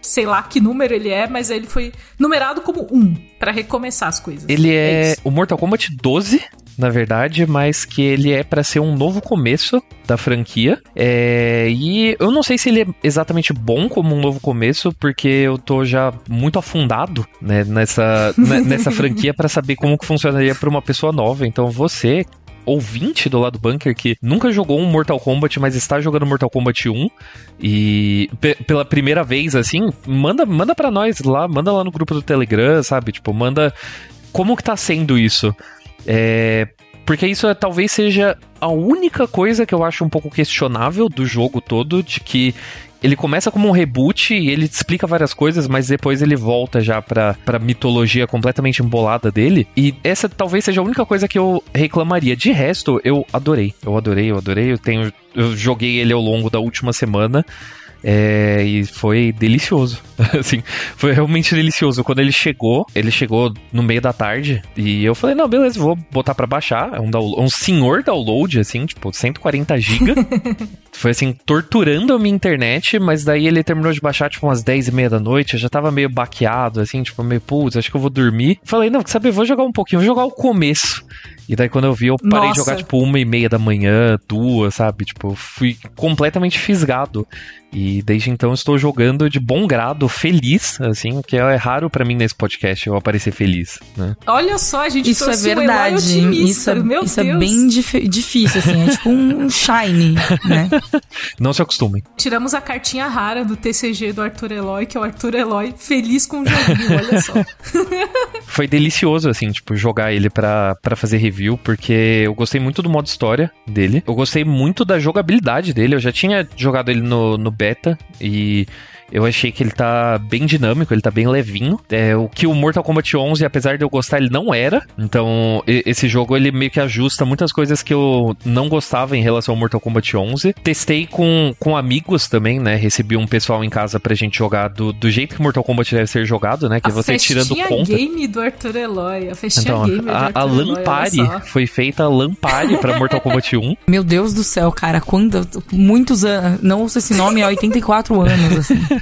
sei lá que número ele é, mas ele foi numerado como 1 para recomeçar as coisas. Ele é, é o Mortal Kombat 12, na verdade, mas que ele é para ser um novo começo da franquia. É, e eu não sei se ele é exatamente bom como um novo começo, porque eu tô já muito afundado né, nessa, né, nessa franquia para saber como que funcionaria para uma pessoa nova. Então você ouvinte do lado bunker que nunca jogou um Mortal Kombat, mas está jogando Mortal Kombat 1 e pela primeira vez assim, manda manda para nós lá, manda lá no grupo do Telegram, sabe? Tipo, manda como que tá sendo isso? É, porque isso é, talvez seja a única coisa que eu acho um pouco questionável do jogo todo, de que ele começa como um reboot e ele explica várias coisas, mas depois ele volta já pra, pra mitologia completamente embolada dele. E essa talvez seja a única coisa que eu reclamaria. De resto, eu adorei. Eu adorei, eu adorei. Eu tenho. Eu joguei ele ao longo da última semana. É, e foi delicioso. assim, foi realmente delicioso. Quando ele chegou, ele chegou no meio da tarde e eu falei: não, beleza, vou botar para baixar. É um, um senhor download, assim, tipo, 140 GB. foi assim, torturando a minha internet, mas daí ele terminou de baixar, tipo, umas 10 e meia da noite. Eu já tava meio baqueado, assim, tipo, meio, putz, acho que eu vou dormir. Falei: não, sabe, vou jogar um pouquinho, vou jogar o começo. E daí quando eu vi, eu parei Nossa. de jogar, tipo, uma e meia da manhã, duas, sabe? Tipo, fui completamente fisgado. E desde então estou jogando de bom grado, feliz, assim, que é raro para mim nesse podcast eu aparecer feliz, né? Olha só, a gente Isso é verdade. Isso, é, Meu isso é bem dif difícil, assim, é tipo um shine, né? Não se acostumem. Tiramos a cartinha rara do TCG do Arthur Eloy, que é o Arthur Eloy feliz com o joguinho, olha só. Foi delicioso, assim, tipo, jogar ele para fazer review, porque eu gostei muito do modo história dele. Eu gostei muito da jogabilidade dele. Eu já tinha jogado ele no, no beta e eu achei que ele tá bem dinâmico, ele tá bem levinho. É, o que o Mortal Kombat 11, apesar de eu gostar, ele não era. Então, esse jogo ele meio que ajusta muitas coisas que eu não gostava em relação ao Mortal Kombat 11. Testei com, com amigos também, né? Recebi um pessoal em casa pra gente jogar do, do jeito que Mortal Kombat deve ser jogado, né? Que a é você tirando conta. A game do Arthur Eloy, a festinha então, game do a, Arthur a Lampari foi feita a Lampari pra Mortal Kombat 1. Meu Deus do céu, cara, quando muitos anos, não uso esse nome há 84 anos, assim.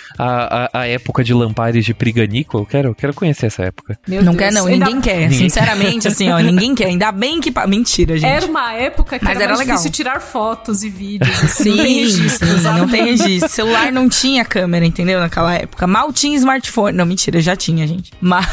a, a, a época de Lampares de Priganico. Eu quero, quero conhecer essa época. Meu não Deus. quer, não. Ainda... Ninguém quer. Ninguém Sinceramente, assim, ó, ninguém quer. Ainda bem que. Mentira, gente. Era uma época que Mas era, era legal. difícil tirar fotos e vídeos. Assim, sim, não tem registro. Sim, não tem registro. Celular não tinha câmera, entendeu? Naquela época. Mal tinha smartphone. Não, mentira, já tinha, gente. Mas.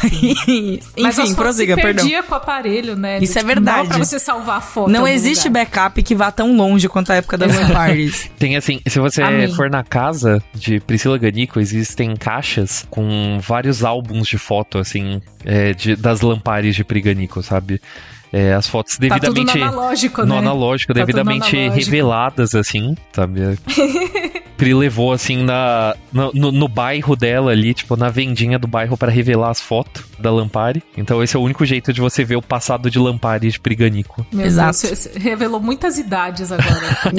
Mas Enfim, prossiga, se perdão. perdia com o aparelho, né? Isso é tipo, verdade. Não pra você salvar a foto. Não existe lugar. backup que vá tão longe quanto a época das Lamparties. Tem assim, se você Amém. for na casa de Priscila Existem caixas com vários álbuns de foto, assim, é, de, das Lampares de Priganico, sabe? É, as fotos devidamente. Tá tudo no analógico, no né? analógico, tá devidamente reveladas, assim, sabe? Pri levou, assim, na, no, no, no, bairro dela ali, tipo, na vendinha do bairro para revelar as fotos da Lampari. Então esse é o único jeito de você ver o passado de Lampari de Priganico. Meu Exato. Deus, você revelou muitas idades agora.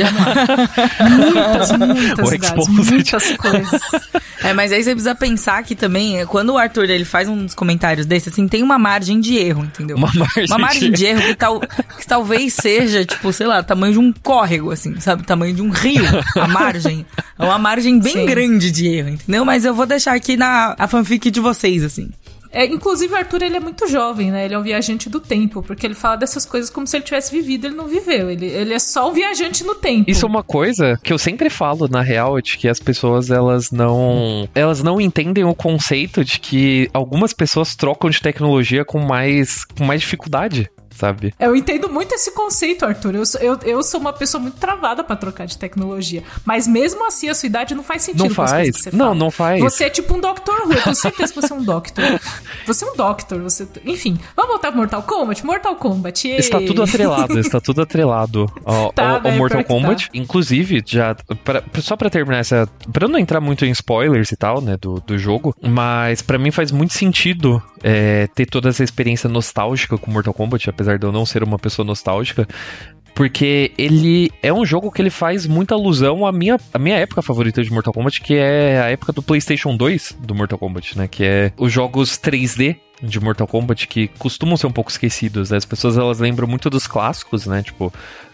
muitas, muitas idades, muitas coisas. É, mas aí você precisa pensar que também, quando o Arthur ele faz uns comentários desses, assim, tem uma margem de erro, entendeu? Uma margem, uma margem de, de erro que, tal, que talvez seja, tipo, sei lá, tamanho de um córrego, assim, sabe? Tamanho de um rio, a margem. É uma margem bem Sim. grande de erro, entendeu? Mas eu vou deixar aqui na a fanfic de vocês, assim. É, inclusive, o Arthur ele é muito jovem, né? Ele é um viajante do tempo, porque ele fala dessas coisas como se ele tivesse vivido, ele não viveu. Ele, ele é só um viajante no tempo. Isso é uma coisa que eu sempre falo, na real, de que as pessoas, elas não. Elas não entendem o conceito de que algumas pessoas trocam de tecnologia com mais, com mais dificuldade sabe? Eu entendo muito esse conceito, Arthur. Eu, eu, eu sou uma pessoa muito travada para trocar de tecnologia. Mas mesmo assim, a sua idade não faz sentido. Não faz. não, fala. não faz. Você é tipo um Doctor Who. Eu tenho certeza que você é um Doctor. Você é um Doctor. Você... Enfim, vamos voltar pro Mortal Kombat? Mortal Kombat. Ei. Está tudo atrelado. está tudo atrelado ao, tá, ao, ao Mortal Kombat. Tá. Inclusive, já. Pra, só para terminar essa. Pra eu não entrar muito em spoilers e tal, né? Do, do jogo. Mas para mim faz muito sentido é, ter toda essa experiência nostálgica com Mortal Kombat, apesar apesar de eu não ser uma pessoa nostálgica, porque ele é um jogo que ele faz muita alusão à minha, à minha época favorita de Mortal Kombat, que é a época do PlayStation 2 do Mortal Kombat, né? Que é os jogos 3D de Mortal Kombat que costumam ser um pouco esquecidos, né? As pessoas elas lembram muito dos clássicos, né? Tipo,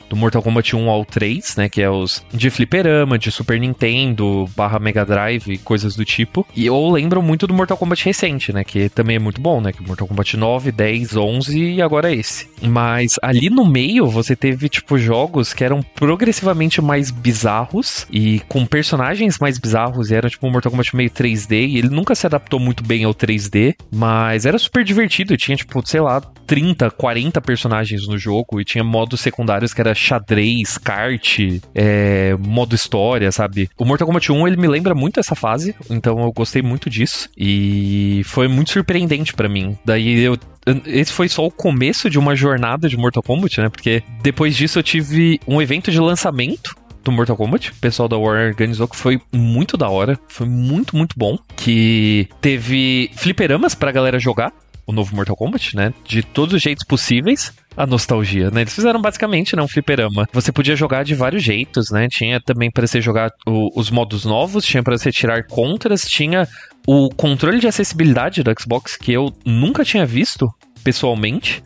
do Mortal Kombat 1 ao 3, né? Que é os de fliperama, de Super Nintendo, barra Mega Drive, coisas do tipo. E eu lembro muito do Mortal Kombat recente, né? Que também é muito bom, né? Que Mortal Kombat 9, 10, 11 e agora esse. Mas ali no meio você teve, tipo, jogos que eram progressivamente mais bizarros e com personagens mais bizarros. E era, tipo, um Mortal Kombat meio 3D. E ele nunca se adaptou muito bem ao 3D, mas era super divertido. Tinha, tipo, sei lá, 30, 40 personagens no jogo e tinha modos secundários que era xadrez, kart, é, modo história, sabe? O Mortal Kombat 1 ele me lembra muito essa fase, então eu gostei muito disso e foi muito surpreendente para mim. Daí eu esse foi só o começo de uma jornada de Mortal Kombat, né? Porque depois disso eu tive um evento de lançamento do Mortal Kombat. O pessoal da Warner organizou que foi muito da hora. Foi muito, muito bom. Que teve fliperamas pra galera jogar o novo Mortal Kombat, né? De todos os jeitos possíveis a nostalgia, né? Eles fizeram basicamente, né, um fliperama. Você podia jogar de vários jeitos, né? Tinha também para você jogar o, os modos novos, tinha para você tirar contras, tinha o controle de acessibilidade do Xbox que eu nunca tinha visto pessoalmente.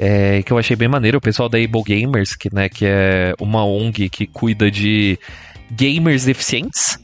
É, que eu achei bem maneiro, o pessoal da Able Gamers, que, né, que é uma ONG que cuida de gamers deficientes,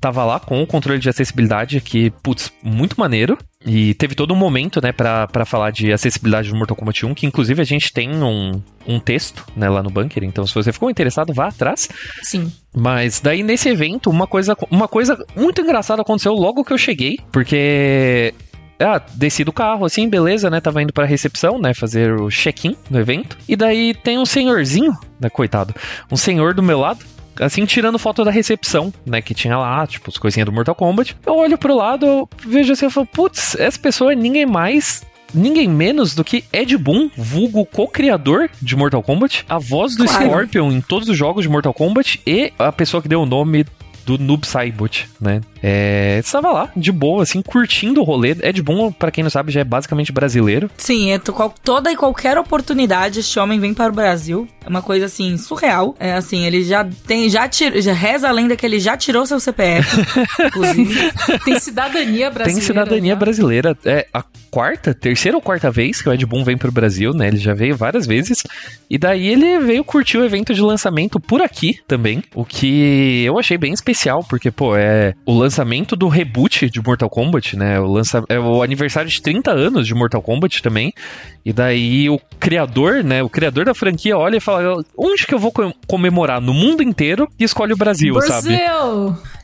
tava lá com o controle de acessibilidade, que, putz, muito maneiro. E teve todo um momento, né, pra, pra falar de acessibilidade do Mortal Kombat 1, que inclusive a gente tem um, um texto, né, lá no bunker. Então, se você ficou interessado, vá atrás. Sim. Mas daí nesse evento, uma coisa, uma coisa muito engraçada aconteceu logo que eu cheguei, porque ah, desci do carro, assim, beleza, né? Tava indo pra recepção, né? Fazer o check-in no evento. E daí tem um senhorzinho, né? Coitado. Um senhor do meu lado assim, tirando foto da recepção, né? Que tinha lá, tipo, as coisinhas do Mortal Kombat. Eu olho pro lado, eu vejo assim, eu falo, putz, essa pessoa é ninguém mais ninguém menos do que Ed Boon, vulgo co-criador de Mortal Kombat, a voz do claro. Scorpion em todos os jogos de Mortal Kombat e a pessoa que deu o nome do Noob Saibot, né? É, estava lá, de boa, assim, curtindo o rolê. É de bom, para quem não sabe, já é basicamente brasileiro. Sim, é toda e qualquer oportunidade este homem vem para o Brasil. É uma coisa, assim, surreal. É assim, ele já tem, já, tira, já reza a lenda que ele já tirou seu CPF, inclusive. tem cidadania brasileira. Tem cidadania já. brasileira. É a quarta, terceira ou quarta vez que o Ed Boon vem pro Brasil, né? Ele já veio várias vezes. E daí ele veio curtir o evento de lançamento por aqui também, o que eu achei bem especial especial, porque, pô, é o lançamento do reboot de Mortal Kombat, né? O lança, é o aniversário de 30 anos de Mortal Kombat também. E daí o criador, né? O criador da franquia olha e fala: onde que eu vou comemorar? No mundo inteiro e escolhe o Brasil, Brasil! sabe?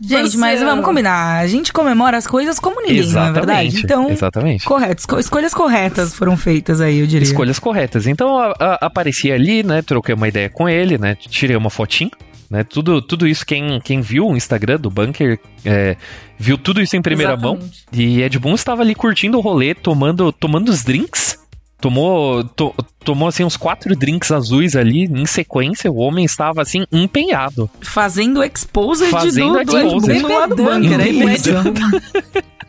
Gente, Brasil! mas vamos combinar. A gente comemora as coisas como ninguém, exatamente, não é verdade? Então, exatamente. correto. Esco escolhas corretas foram feitas aí, eu diria. Escolhas corretas. Então a, a, apareci ali, né? Troquei uma ideia com ele, né? Tirei uma fotinho. Né, tudo, tudo isso, quem, quem viu o Instagram do Bunker é, viu tudo isso em primeira Exatamente. mão. E Ed Boon estava ali curtindo o rolê, tomando, tomando os drinks Tomou, to, tomou assim uns quatro drinks azuis ali em sequência. O homem estava assim empenhado. Fazendo exposed Fazendo do, exposed. do, do, do bunker, é isso.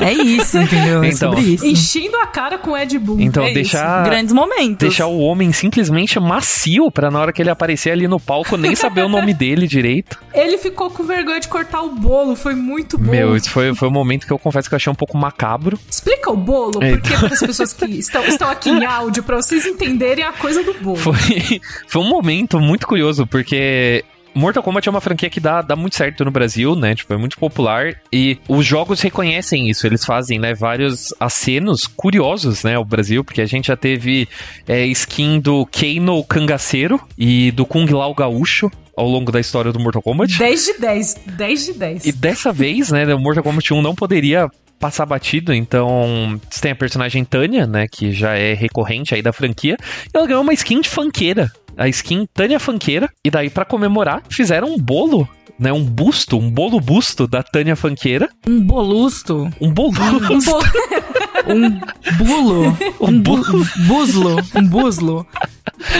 É isso, entendeu? É então, sobre isso. Enchendo a cara com Ed Boon. Então, é deixar. Isso. Grandes momentos. Deixar o homem simplesmente macio pra na hora que ele aparecer ali no palco nem saber o nome dele direito. Ele ficou com vergonha de cortar o bolo, foi muito bom. Meu, isso foi, foi um momento que eu confesso que eu achei um pouco macabro. Explica o bolo, é, porque para as pessoas que estão, estão aqui em áudio, pra vocês entenderem a coisa do bolo. Foi, foi um momento muito curioso, porque Mortal Kombat é uma franquia que dá, dá muito certo no Brasil, né? Tipo, é muito popular e os jogos reconhecem isso. Eles fazem, né, vários acenos curiosos, né, ao Brasil, porque a gente já teve é, skin do Keino Cangaceiro e do Kung Lao Gaúcho ao longo da história do Mortal Kombat. 10 de 10, 10 de 10. E dessa vez, né, o Mortal Kombat 1 não poderia passar batido, então você tem a personagem Tânia, né, que já é recorrente aí da franquia, e ela ganhou uma skin de funkeira a skin Tânia Fanqueira. E daí, para comemorar, fizeram um bolo né, um busto, um bolo busto da Tânia Fanqueira. Um bolusto. Um bolusto. Um, bulo. Um, bu buslo. Um buslo.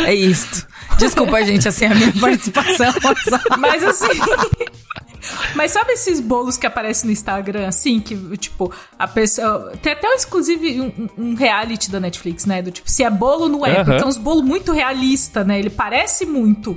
É isto. Desculpa, gente, assim, a minha participação. Mas assim. Mas sabe esses bolos que aparecem no Instagram, assim, que, tipo, a pessoa. Tem até um, inclusive um, um reality da Netflix, né? Do tipo, se é bolo, não é. Uhum. Porque é uns bolos muito realista, né? Ele parece muito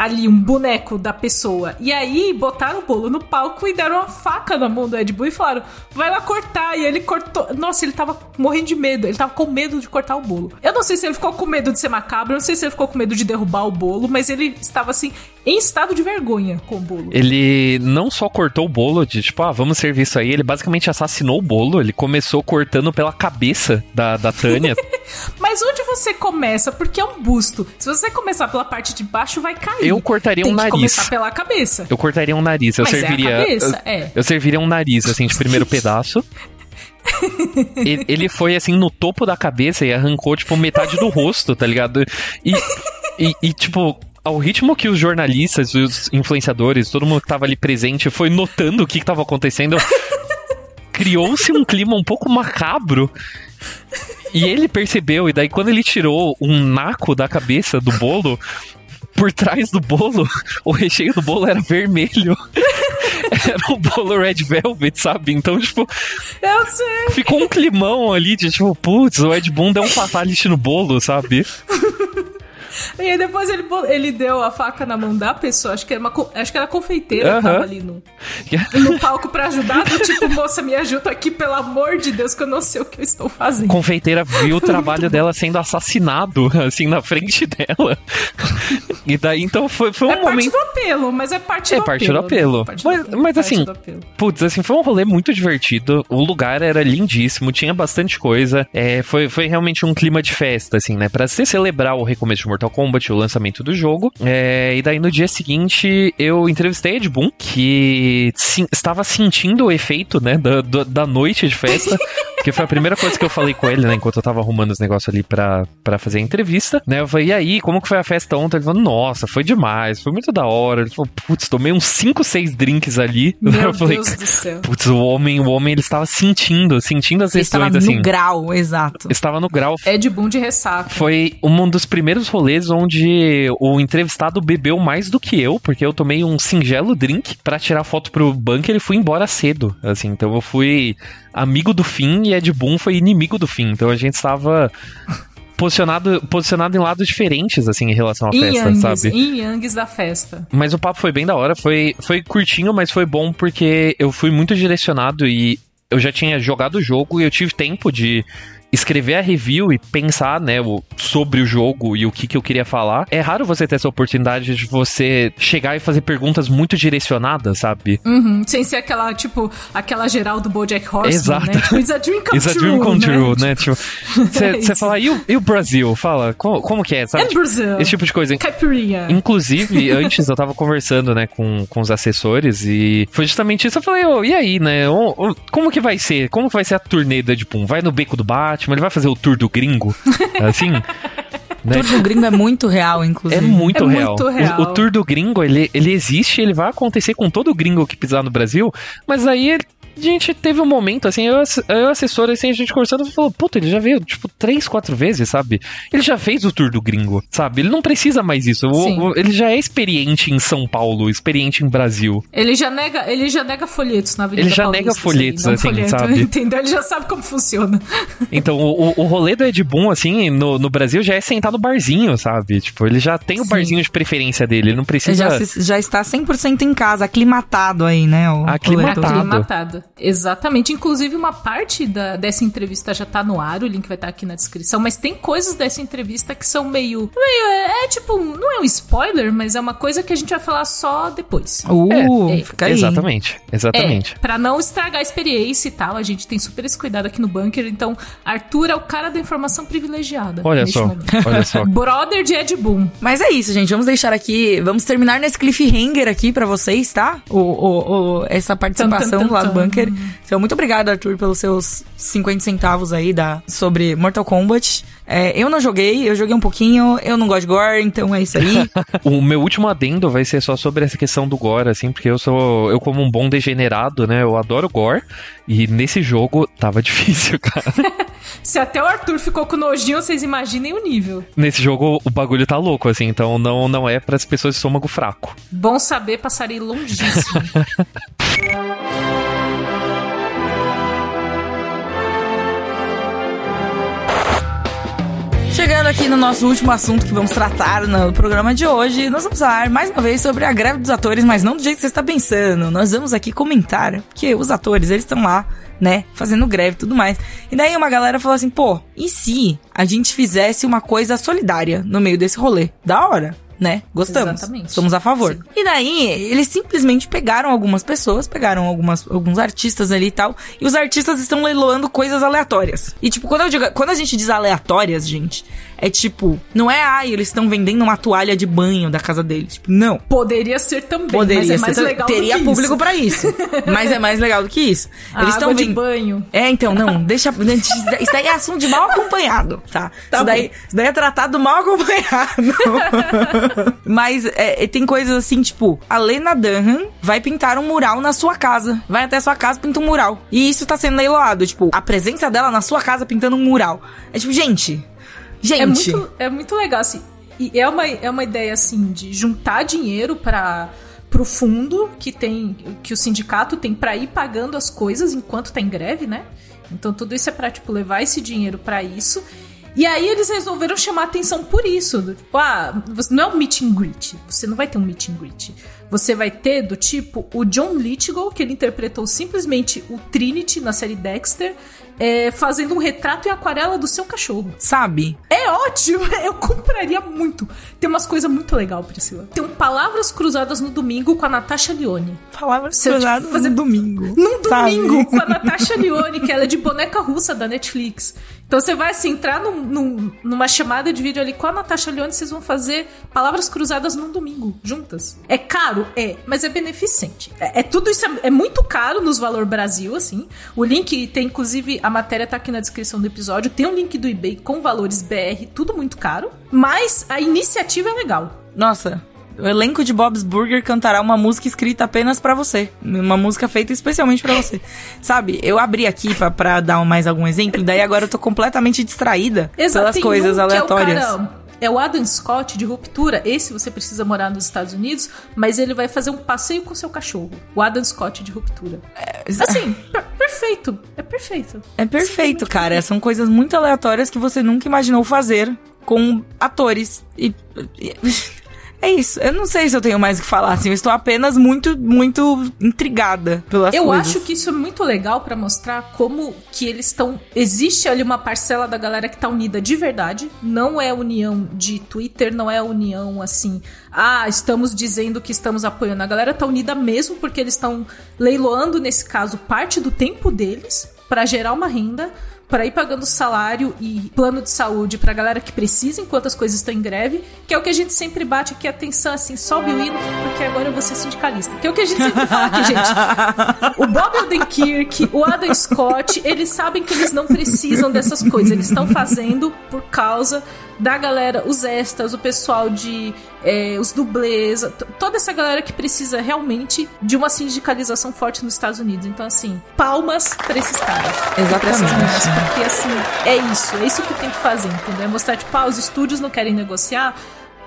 ali um boneco da pessoa. E aí botaram o bolo no palco e deram uma faca na mão do Ed Boon e falaram: vai lá cortar. E ele cortou. Nossa, ele tava morrendo de medo. Ele tava com medo de cortar o bolo. Eu não sei se ele ficou com medo de ser macabro, não sei se ele ficou com medo de derrubar o bolo, mas ele estava assim, em estado de vergonha com o bolo. Ele não só cortou o bolo de tipo, ah, vamos servir isso aí, ele basicamente assassinou o bolo. Ele começou cortando pela cabeça da, da Tânia. mas onde você começa? Porque é um busto. Se você começar pela parte de baixo, vai cair. Eu cortaria Tem um nariz. começar pela cabeça. Eu cortaria um nariz. Eu Mas serviria. É cabeça, eu, é. eu serviria um nariz, assim, de primeiro pedaço. ele, ele foi assim no topo da cabeça e arrancou, tipo, metade do rosto, tá ligado? E, e, e, tipo, ao ritmo que os jornalistas, os influenciadores, todo mundo que tava ali presente foi notando o que, que tava acontecendo, criou-se um clima um pouco macabro. E ele percebeu, e daí quando ele tirou um naco da cabeça do bolo, por trás do bolo, o recheio do bolo era vermelho. era um bolo red velvet, sabe? Então, tipo. Eu sei. Ficou um climão ali de tipo, putz, o Ed Boon deu um fatality no bolo, sabe? E aí depois ele, ele deu a faca na mão da pessoa, acho que era, uma, acho que era a confeiteira que tava ali no, no palco pra ajudar, do tipo, moça, me ajuda aqui, pelo amor de Deus, que eu não sei o que eu estou fazendo. Confeiteira viu o trabalho dela sendo assassinado, assim, na frente dela. E daí, então, foi, foi um é momento... É parte do apelo, mas é parte é do parte apelo. Do apelo. Né? Parte mas, do apelo. Mas, assim, putz, assim, foi um rolê muito divertido, o lugar era lindíssimo, tinha bastante coisa, é, foi, foi realmente um clima de festa, assim, né, pra se celebrar o recomeço de Mortal Kombat, o lançamento do jogo. É, e daí no dia seguinte eu entrevistei Ed Boon, que sim, estava sentindo o efeito, né, da, da noite de festa. que foi a primeira coisa que eu falei com ele, né, enquanto eu tava arrumando os negócios ali pra, pra fazer a entrevista, né, eu falei, e aí, como que foi a festa ontem? Ele falou, nossa, foi demais, foi muito da hora. Ele falou, putz, tomei uns 5, 6 drinks ali. Meu eu falei, Deus do céu. Putz, o homem, o homem, ele estava sentindo, sentindo as questões, assim. Estava no grau, exato. Estava no grau. Ed Boon de ressaca. Foi um dos primeiros rolês onde o entrevistado bebeu mais do que eu, porque eu tomei um singelo drink para tirar foto pro bunker e fui embora cedo, assim, então eu fui amigo do fim e Ed Boon foi inimigo do fim. Então a gente estava posicionado, posicionado em lados diferentes, assim, em relação à festa, Yangs, sabe? Em Yangs da festa. Mas o papo foi bem da hora, foi, foi curtinho, mas foi bom porque eu fui muito direcionado e eu já tinha jogado o jogo e eu tive tempo de escrever a review e pensar, né, o, sobre o jogo e o que, que eu queria falar, é raro você ter essa oportunidade de você chegar e fazer perguntas muito direcionadas, sabe? Uhum, sem ser aquela, tipo, aquela geral do Bojack Horseman, Exato. né? Tipo, it's a dream come It's a true, dream come né? true, né? Tipo, você isso. fala, e o, e o Brasil? Fala, como, como que é, sabe? And Tipo, Brazil. esse tipo de coisa. Caipirinha. Inclusive, antes eu tava conversando, né, com, com os assessores e foi justamente isso. Eu falei, ô, e aí, né? como que vai ser? Como que vai ser a turnê do Deadpool? Vai no beco do Batman? Ele vai fazer o tour do gringo? Assim? né? Tudo do gringo é muito real, É inclusive. muito É real. muito O- real. O, tour do gringo, ele, ele existe, ele vai acontecer com todo gringo que pisar no Brasil, mas aí a gente teve um momento, assim, eu, eu assessor, assim, a gente conversando, falou, puta, ele já veio, tipo, três, quatro vezes, sabe? Ele já fez o tour do gringo, sabe? Ele não precisa mais isso. O- o- ele já é experiente em São Paulo, experiente em Brasil. Ele já nega, ele já nega folhetos na Avenida Ele já Paulista, nega folhetos, não assim, folheto, sabe? Entendeu? Ele já sabe como funciona. Então, o, o- rolê do Ed Boon, assim, no, no Brasil já é sentar no barzinho, sabe? Tipo, ele já tem o Sim. barzinho de preferência dele, ele não precisa... já, se- já está 100% em casa, aclimatado aí, né? O Aclimatado. Aclimatado. Exatamente. Inclusive, uma parte da- dessa entrevista já tá no ar, o link vai estar aqui na descrição, mas tem coisas dessa entrevista que são meio. meio é, é tipo, não é um spoiler, mas é uma coisa que a gente vai falar só depois. Uh, É, fica aí. Exatamente, exatamente. É, pra não estragar a experiência e tal, a gente tem super esse cuidado aqui no bunker. Então, Arthur é o cara da informação privilegiada. Olha só, momento. olha só. Brother de Ed Boon. Mas é isso, gente. Vamos deixar aqui. Vamos terminar nesse cliffhanger aqui pra vocês, tá? O, o, o- essa participação Tum, tum, tum, lá do tum. bunker. Então, muito obrigado, Arthur, pelos seus 50 centavos aí da, sobre Mortal Kombat. É, eu não joguei, eu joguei um pouquinho. Eu não gosto de gore, então é isso aí. O meu último adendo vai ser só sobre essa questão do gore, assim, porque eu sou. Eu, como um bom degenerado, né? Eu adoro gore. E nesse jogo tava difícil, cara. Se até o Arthur ficou com nojinho, vocês imaginem o nível. nesse jogo o bagulho tá louco, assim, então não, não é para as pessoas de estômago fraco. Bom saber, passarei longíssimo. Chegando aqui no nosso último assunto que vamos tratar no programa de hoje, nós vamos falar mais uma vez sobre a greve dos atores, mas não do jeito que você está pensando. Nós vamos aqui comentar, porque os atores, eles estão lá, né, fazendo greve e tudo mais. E daí uma galera falou assim, pô, e se a gente fizesse uma coisa solidária no meio desse rolê? Da hora. Né? Gostamos. Exatamente. Somos a favor. Sim. E daí, eles simplesmente pegaram algumas pessoas, pegaram algumas, alguns artistas ali e tal, e os artistas estão leiloando coisas aleatórias. E, tipo, quando, eu digo, quando a gente diz aleatórias, gente, é tipo, não é, ai, eles estão vendendo uma toalha de banho da casa deles. Tipo, não. Poderia ser também, Poderia mas é mais ser, legal teria do que público pra isso. mas é mais legal do que isso. A eles estão de vendo. banho. É, então, não, deixa. Isso daí é assunto de mal acompanhado, tá? Tá isso, daí, isso daí é tratado mal acompanhado. Mas é, é, tem coisas assim, tipo, a Lena Dunham vai pintar um mural na sua casa. Vai até a sua casa pinta um mural. E isso tá sendo leiloado, tipo, a presença dela na sua casa pintando um mural. É tipo, gente. Gente. É muito, é muito legal, assim. E é uma, é uma ideia, assim, de juntar dinheiro para pro fundo que tem que o sindicato tem para ir pagando as coisas enquanto tá em greve, né? Então tudo isso é para tipo levar esse dinheiro para isso. E aí eles resolveram chamar atenção por isso. do Tipo, ah, você não é um meet and greet. Você não vai ter um meet and greet. Você vai ter do tipo o John Lithgow, que ele interpretou simplesmente o Trinity na série Dexter, é, fazendo um retrato em aquarela do seu cachorro. Sabe? É ótimo, eu compraria muito. Tem umas coisas muito legais, Priscila. Tem um Palavras Cruzadas no domingo com a Natasha Leone. Palavras Se cruzadas fazer- no domingo. Num sabe? domingo, com a Natasha Leone, que ela é de boneca russa da Netflix. Então você vai assim, entrar num- num- numa chamada de vídeo ali com a Natasha Leone, vocês vão fazer Palavras Cruzadas num domingo, juntas. É caro? É, mas é beneficente. É, é tudo isso, é, é muito caro nos Valor Brasil, assim. O link tem, inclusive, a matéria tá aqui na descrição do episódio. Tem um link do eBay com valores BR, tudo muito caro. Mas a iniciativa é legal. Nossa, o elenco de Bob's Burger cantará uma música escrita apenas pra você. Uma música feita especialmente pra você. Sabe, eu abri aqui pra, pra dar mais algum exemplo, e daí agora eu tô completamente distraída pelas tem coisas um aleatórias. É o, cara, é o Adam Scott de Ruptura. Esse você precisa morar nos Estados Unidos, mas ele vai fazer um passeio com seu cachorro. O Adam Scott de Ruptura. Assim, per- perfeito. É perfeito. É perfeito, cara. São coisas muito aleatórias que você nunca imaginou fazer com atores. E. e- é isso. Eu não sei se eu tenho mais o que falar, assim. Eu estou apenas muito, muito intrigada pelas eu coisas. Eu acho que isso é muito legal para mostrar como que eles estão. Existe ali uma parcela da galera que tá unida de verdade. Não é união de Twitter, não é união assim. Ah, estamos dizendo que estamos apoiando. A galera tá unida mesmo porque eles estão leiloando, nesse caso, parte do tempo deles para gerar uma renda para ir pagando salário e plano de saúde pra galera que precisa enquanto as coisas estão em greve, que é o que a gente sempre bate aqui, atenção, assim, sobe o hino, porque agora eu vou ser sindicalista. Que é o que a gente sempre fala aqui, gente. O Bob Odenkirk, o Adam Scott, eles sabem que eles não precisam dessas coisas, eles estão fazendo por causa da galera, os extras, o pessoal de é, os dublês, toda essa galera que precisa realmente de uma sindicalização forte nos Estados Unidos. Então, assim, palmas pra esses caras. Exatamente. Porque, assim, é isso, é isso que tem que fazer, entendeu? É mostrar, tipo, ah, os estúdios não querem negociar,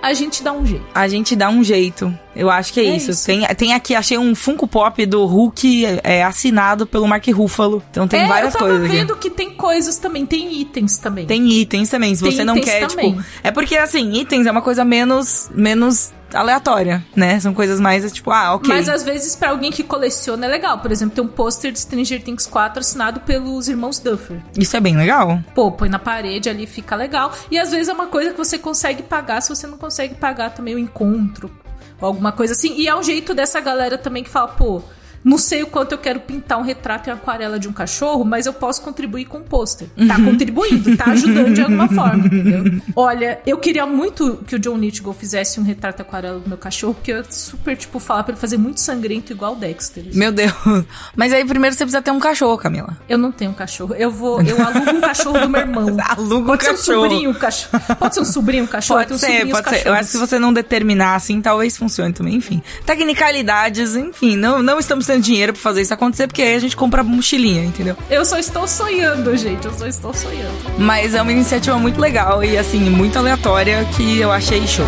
a gente dá um jeito. A gente dá um jeito. Eu acho que é, é isso. isso. Tem, tem aqui, achei um Funko Pop do Hulk é, assinado pelo Mark Ruffalo. Então tem é, várias coisas. Eu tava vendo que tem coisas também, tem itens também. Tem itens também. Se tem você não quer, tipo, também. tipo. É porque assim, itens é uma coisa menos. menos aleatória, né? São coisas mais tipo, ah, ok. Mas às vezes para alguém que coleciona é legal. Por exemplo, tem um pôster de Stranger Things 4 assinado pelos irmãos Duffer. Isso é bem legal. Pô, põe na parede ali, fica legal. E às vezes é uma coisa que você consegue pagar se você não consegue pagar também o encontro. Ou alguma coisa assim. E é um jeito dessa galera também que fala, pô, não sei o quanto eu quero pintar um retrato em aquarela de um cachorro, mas eu posso contribuir com um pôster. Tá uhum. contribuindo, tá ajudando de alguma forma, entendeu? Olha, eu queria muito que o John Lithgow fizesse um retrato aquarela do meu cachorro, porque eu super, tipo, falar pra ele fazer muito sangrento igual o Dexter. Assim. Meu Deus. Mas aí primeiro você precisa ter um cachorro, Camila. Eu não tenho um cachorro. Eu vou, eu alugo um cachorro do meu irmão. Alugo pode um cachorro. Ser um sobrinho, cachorro. Pode ser um sobrinho, cachorro. Pode ser, pode ser. Eu acho que se você não determinar assim, talvez funcione também. Enfim. Tecnicalidades, enfim, não, não estamos dinheiro pra fazer isso acontecer, porque aí a gente compra mochilinha, entendeu? Eu só estou sonhando, gente. Eu só estou sonhando. Mas é uma iniciativa muito legal e, assim, muito aleatória que eu achei show.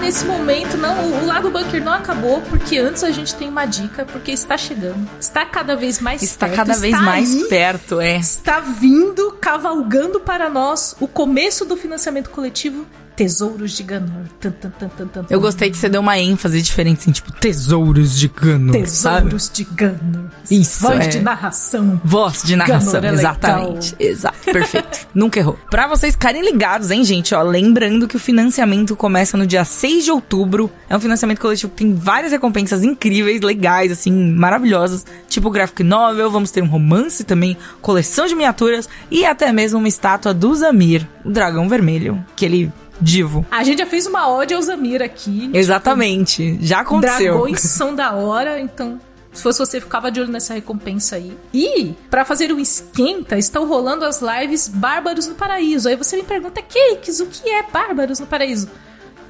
Nesse momento. Não, o Lago Bunker não acabou, porque antes a gente tem uma dica, porque está chegando. Está cada vez mais está perto. Cada vez mais aí, perto, é. Está vindo, cavalgando para nós o começo do financiamento coletivo Tesouros de Ganor. Tum, tum, tum, eu gostei que você deu uma ênfase diferente, assim, tipo, Tesouros de Ganor. Tesouros sabe? de Ganor. Isso. Voz é. de narração. Voz de narração, é exatamente. Exato, perfeito. Nunca errou. Pra vocês ficarem ligados, hein, gente, ó, lembrando que o financiamento começa no dia 6 de outubro. É um financiamento coletivo que tem várias recompensas incríveis, legais, assim, maravilhosas. Tipo graphic novel, vamos ter um romance também, coleção de miniaturas e até mesmo uma estátua do Zamir, o dragão vermelho, que ele divo. A gente já fez uma ode ao Zamir aqui. Tipo, Exatamente. Tipo, já aconteceu. Dragões são da hora, então se fosse você, ficava de olho nessa recompensa aí. E, para fazer um esquenta, estão rolando as lives Bárbaros no Paraíso. Aí você me pergunta, Cakes, o que é Bárbaros no Paraíso?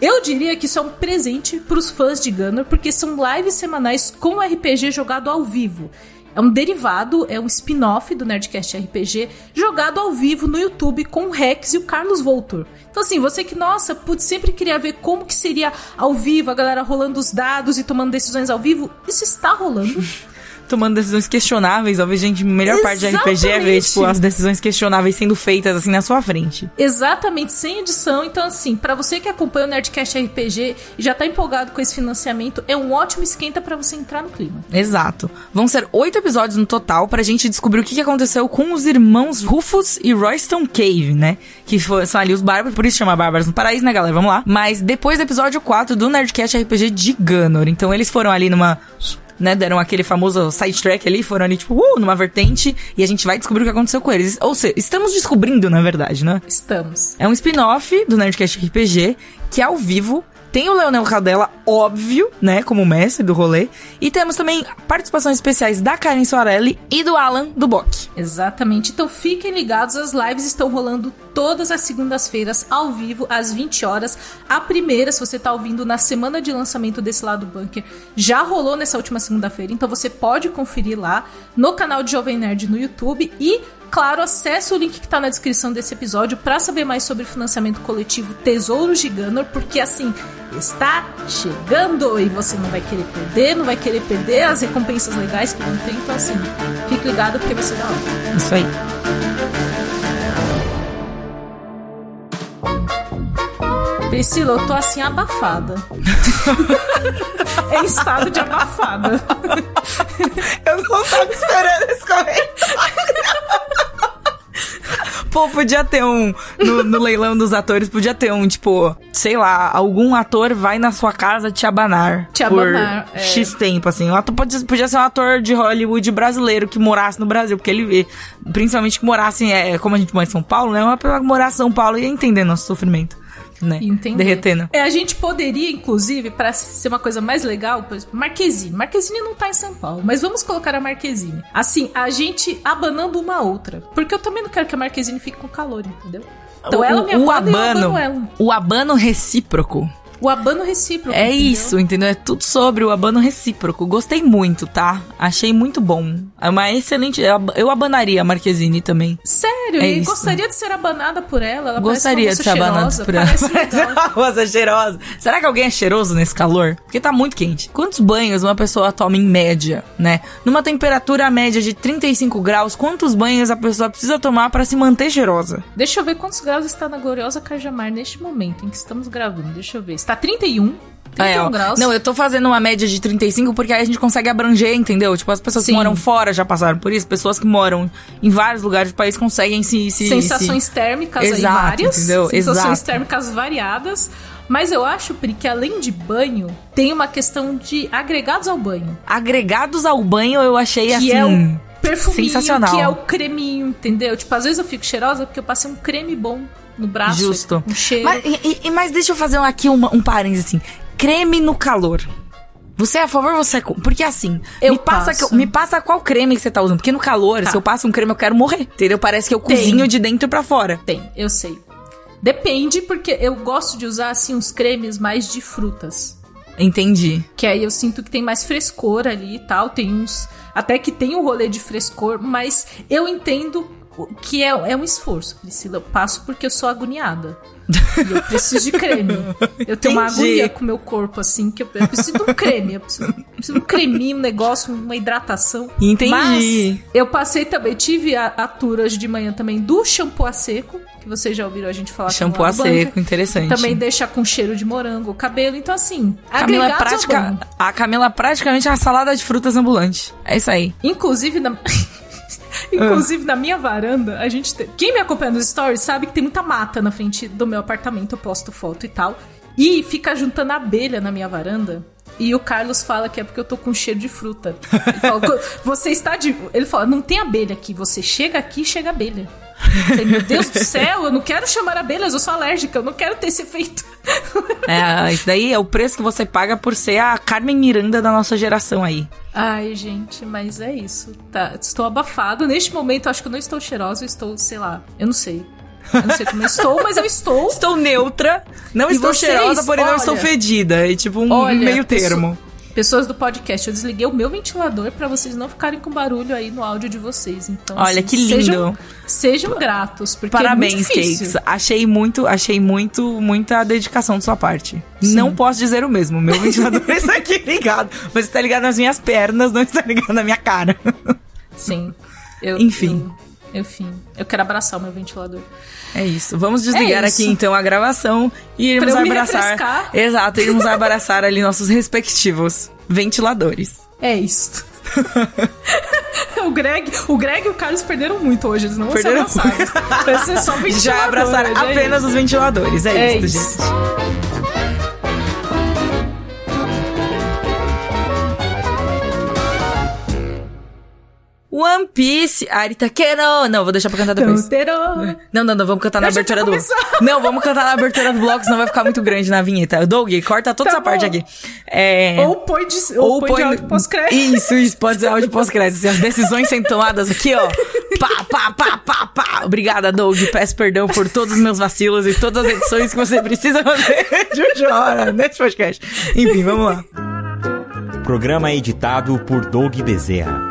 Eu diria que isso é um presente para os fãs de Gunner, porque são lives semanais com RPG jogado ao vivo. É um derivado, é um spin-off do Nerdcast RPG, jogado ao vivo no YouTube com o Rex e o Carlos Voltor. Então, assim, você que, nossa, putz, sempre queria ver como que seria ao vivo, a galera rolando os dados e tomando decisões ao vivo, isso está rolando. tomando decisões questionáveis. Talvez, gente, a melhor Exatamente. parte de RPG é ver, tipo, as decisões questionáveis sendo feitas, assim, na sua frente. Exatamente, sem edição. Então, assim, para você que acompanha o Nerdcast RPG e já tá empolgado com esse financiamento, é um ótimo esquenta para você entrar no clima. Exato. Vão ser oito episódios no total pra gente descobrir o que aconteceu com os irmãos Rufus e Royston Cave, né? Que são ali os bárbaros, por isso chama Bárbaros no Paraíso, né, galera? Vamos lá. Mas depois do episódio 4 do Nerdcast RPG de Gunner. Então, eles foram ali numa né, deram aquele famoso sidetrack ali, foram ali, tipo, uh, numa vertente, e a gente vai descobrir o que aconteceu com eles. Ou seja, estamos descobrindo, na verdade, né? Estamos. É um spin-off do Nerdcast RPG, que é ao vivo, tem o Leonel Cadela, óbvio, né, como mestre do rolê. E temos também participações especiais da Karen Soarelli e do Alan do Bock. Exatamente. Então fiquem ligados, as lives estão rolando todas as segundas-feiras ao vivo às 20 horas. A primeira, se você está ouvindo na semana de lançamento desse lado do bunker, já rolou nessa última segunda-feira, então você pode conferir lá no canal de Jovem Nerd no YouTube e claro, acesse o link que está na descrição desse episódio para saber mais sobre financiamento coletivo Tesouros de Gunner, porque assim, está chegando e você não vai querer perder, não vai querer perder as recompensas legais que vão ter. Então, assim, fique ligado porque vai ser da hora. Isso aí. Priscila, eu tô assim abafada. em estado de abafada. eu não tava esperando esse comentário. Pô, podia ter um. No, no, leilão dos atores, podia ter um, tipo, sei lá, algum ator vai na sua casa te abanar. Te abanar. Por é. X tempo, assim. Um ator podia, podia ser um ator de Hollywood brasileiro que morasse no Brasil, porque ele, principalmente que morasse, é, como a gente mora em São Paulo, né? Uma pessoa que morasse em São Paulo ia entender nosso sofrimento né? Entender. Derretendo. É, a gente poderia, inclusive, para ser uma coisa mais legal, pois Marquezine. Marquezine não tá em São Paulo, mas vamos colocar a Marquezine. Assim, a gente abanando uma outra. Porque eu também não quero que a Marquezine fique com calor, entendeu? Então o, ela me o abano, ela. O abano recíproco o abano recíproco. É entendeu? isso, entendeu? É tudo sobre o abano recíproco. Gostei muito, tá? Achei muito bom. É uma excelente. Eu abanaria a Marquezine também. Sério? É e isso. gostaria de ser abanada por ela? ela gostaria de ser abanada por ela. uma rosa cheirosa. Será que alguém é cheiroso nesse calor? Porque tá muito quente. Quantos banhos uma pessoa toma em média, né? Numa temperatura média de 35 graus, quantos banhos a pessoa precisa tomar para se manter cheirosa? Deixa eu ver quantos graus está na gloriosa Cajamar neste momento em que estamos gravando. Deixa eu ver. Está tá 31. 31 é, graus. Não, eu tô fazendo uma média de 35 porque aí a gente consegue abranger, entendeu? Tipo, as pessoas Sim. que moram fora já passaram por isso, pessoas que moram em vários lugares do país conseguem se. se Sensações se... térmicas Exato, aí várias. Entendeu? Sensações Exato. térmicas variadas. Mas eu acho, Pri, que além de banho, tem uma questão de agregados ao banho. Agregados ao banho eu achei que assim. É o perfuminho, Sensacional. que é o creminho, entendeu? Tipo, às vezes eu fico cheirosa porque eu passei um creme bom no braço. Justo. Um cheiro. Mas, e, mas deixa eu fazer aqui uma, um parênteses assim. Creme no calor. Você é a favor ou você é contra? Porque assim, eu me passa, que, me passa qual creme que você tá usando. Porque no calor, tá. se eu passo um creme, eu quero morrer. Entendeu? Parece que eu Tem. cozinho de dentro para fora. Tem, eu sei. Depende, porque eu gosto de usar, assim, uns cremes mais de frutas. Entendi. Que aí eu sinto que tem mais frescor ali e tal. Tem uns. Até que tem um rolê de frescor, mas eu entendo que é, é um esforço, Priscila. Eu passo porque eu sou agoniada. Eu preciso de creme. Eu tenho Entendi. uma agonia com o meu corpo, assim, que eu, eu preciso de um creme. Eu preciso, eu preciso de um creminho, um negócio, uma hidratação. Entendi. Mas eu passei também, tive a, a tour hoje de manhã também do shampoo a seco, que vocês já ouviram a gente falar. Shampoo a seco, interessante. Também deixa com cheiro de morango cabelo. Então, assim, Camila é prática, A Camila é praticamente uma salada de frutas ambulante. É isso aí. Inclusive, na... Inclusive, na minha varanda, a gente tem... Quem me acompanha nos stories sabe que tem muita mata na frente do meu apartamento. Eu posto foto e tal. E fica juntando abelha na minha varanda. E o Carlos fala que é porque eu tô com cheiro de fruta. Ele fala, você está de. Ele fala, não tem abelha aqui. Você chega aqui chega abelha. Falei, meu Deus do céu, eu não quero chamar abelhas, eu sou alérgica, eu não quero ter esse efeito. É, isso daí é o preço que você paga por ser a Carmen Miranda da nossa geração aí. Ai, gente, mas é isso. Tá, estou abafado. Neste momento, acho que eu não estou cheirosa, eu estou, sei lá, eu não sei. Eu não sei como eu estou, mas eu estou. Estou neutra. Não e estou vocês, cheirosa, porém olha, não estou fedida. E tipo um olha, meio termo. Pessoas do podcast, eu desliguei o meu ventilador para vocês não ficarem com barulho aí no áudio de vocês. Então, olha assim, que lindo. Sejam, sejam gratos, porque Parabéns, é muito Cakes. Achei muito, achei muito, muita dedicação de sua parte. Sim. Não posso dizer o mesmo. Meu ventilador está aqui ligado, mas está ligado nas minhas pernas, não está ligado na minha cara. Sim. Eu, Enfim. Eu, enfim, eu quero abraçar o meu ventilador. É isso. Vamos desligar é isso. aqui então a gravação e irmos abraçar. Exato, irmos abraçar ali nossos respectivos ventiladores. É isso. o Greg, o Greg e o Carlos perderam muito hoje, eles não perderam vão se abraçar. Vai ser só ventilador. Já abraçaram é apenas os ventiladores, é, é isso, isso, gente. One Piece, Arita Kero. Não, vou deixar pra cantar depois. Não, não, não, vamos cantar na Eu abertura do. Não, vamos cantar na abertura do bloco, senão vai ficar muito grande na vinheta. Doug, corta toda tá essa bom. parte aqui. É... Ou põe de, ou, ou põe, põe de áudio pós-crédito. Isso, isso, pode ser áudio pós-crédito. Assim, as decisões sendo tomadas aqui, ó. Pá, pá, pá, pá, pá. Obrigada, Doug. Peço perdão por todos os meus vacilos e todas as edições que você precisa fazer de hora nesse podcast. Enfim, vamos lá. Programa editado por Doug Bezerra.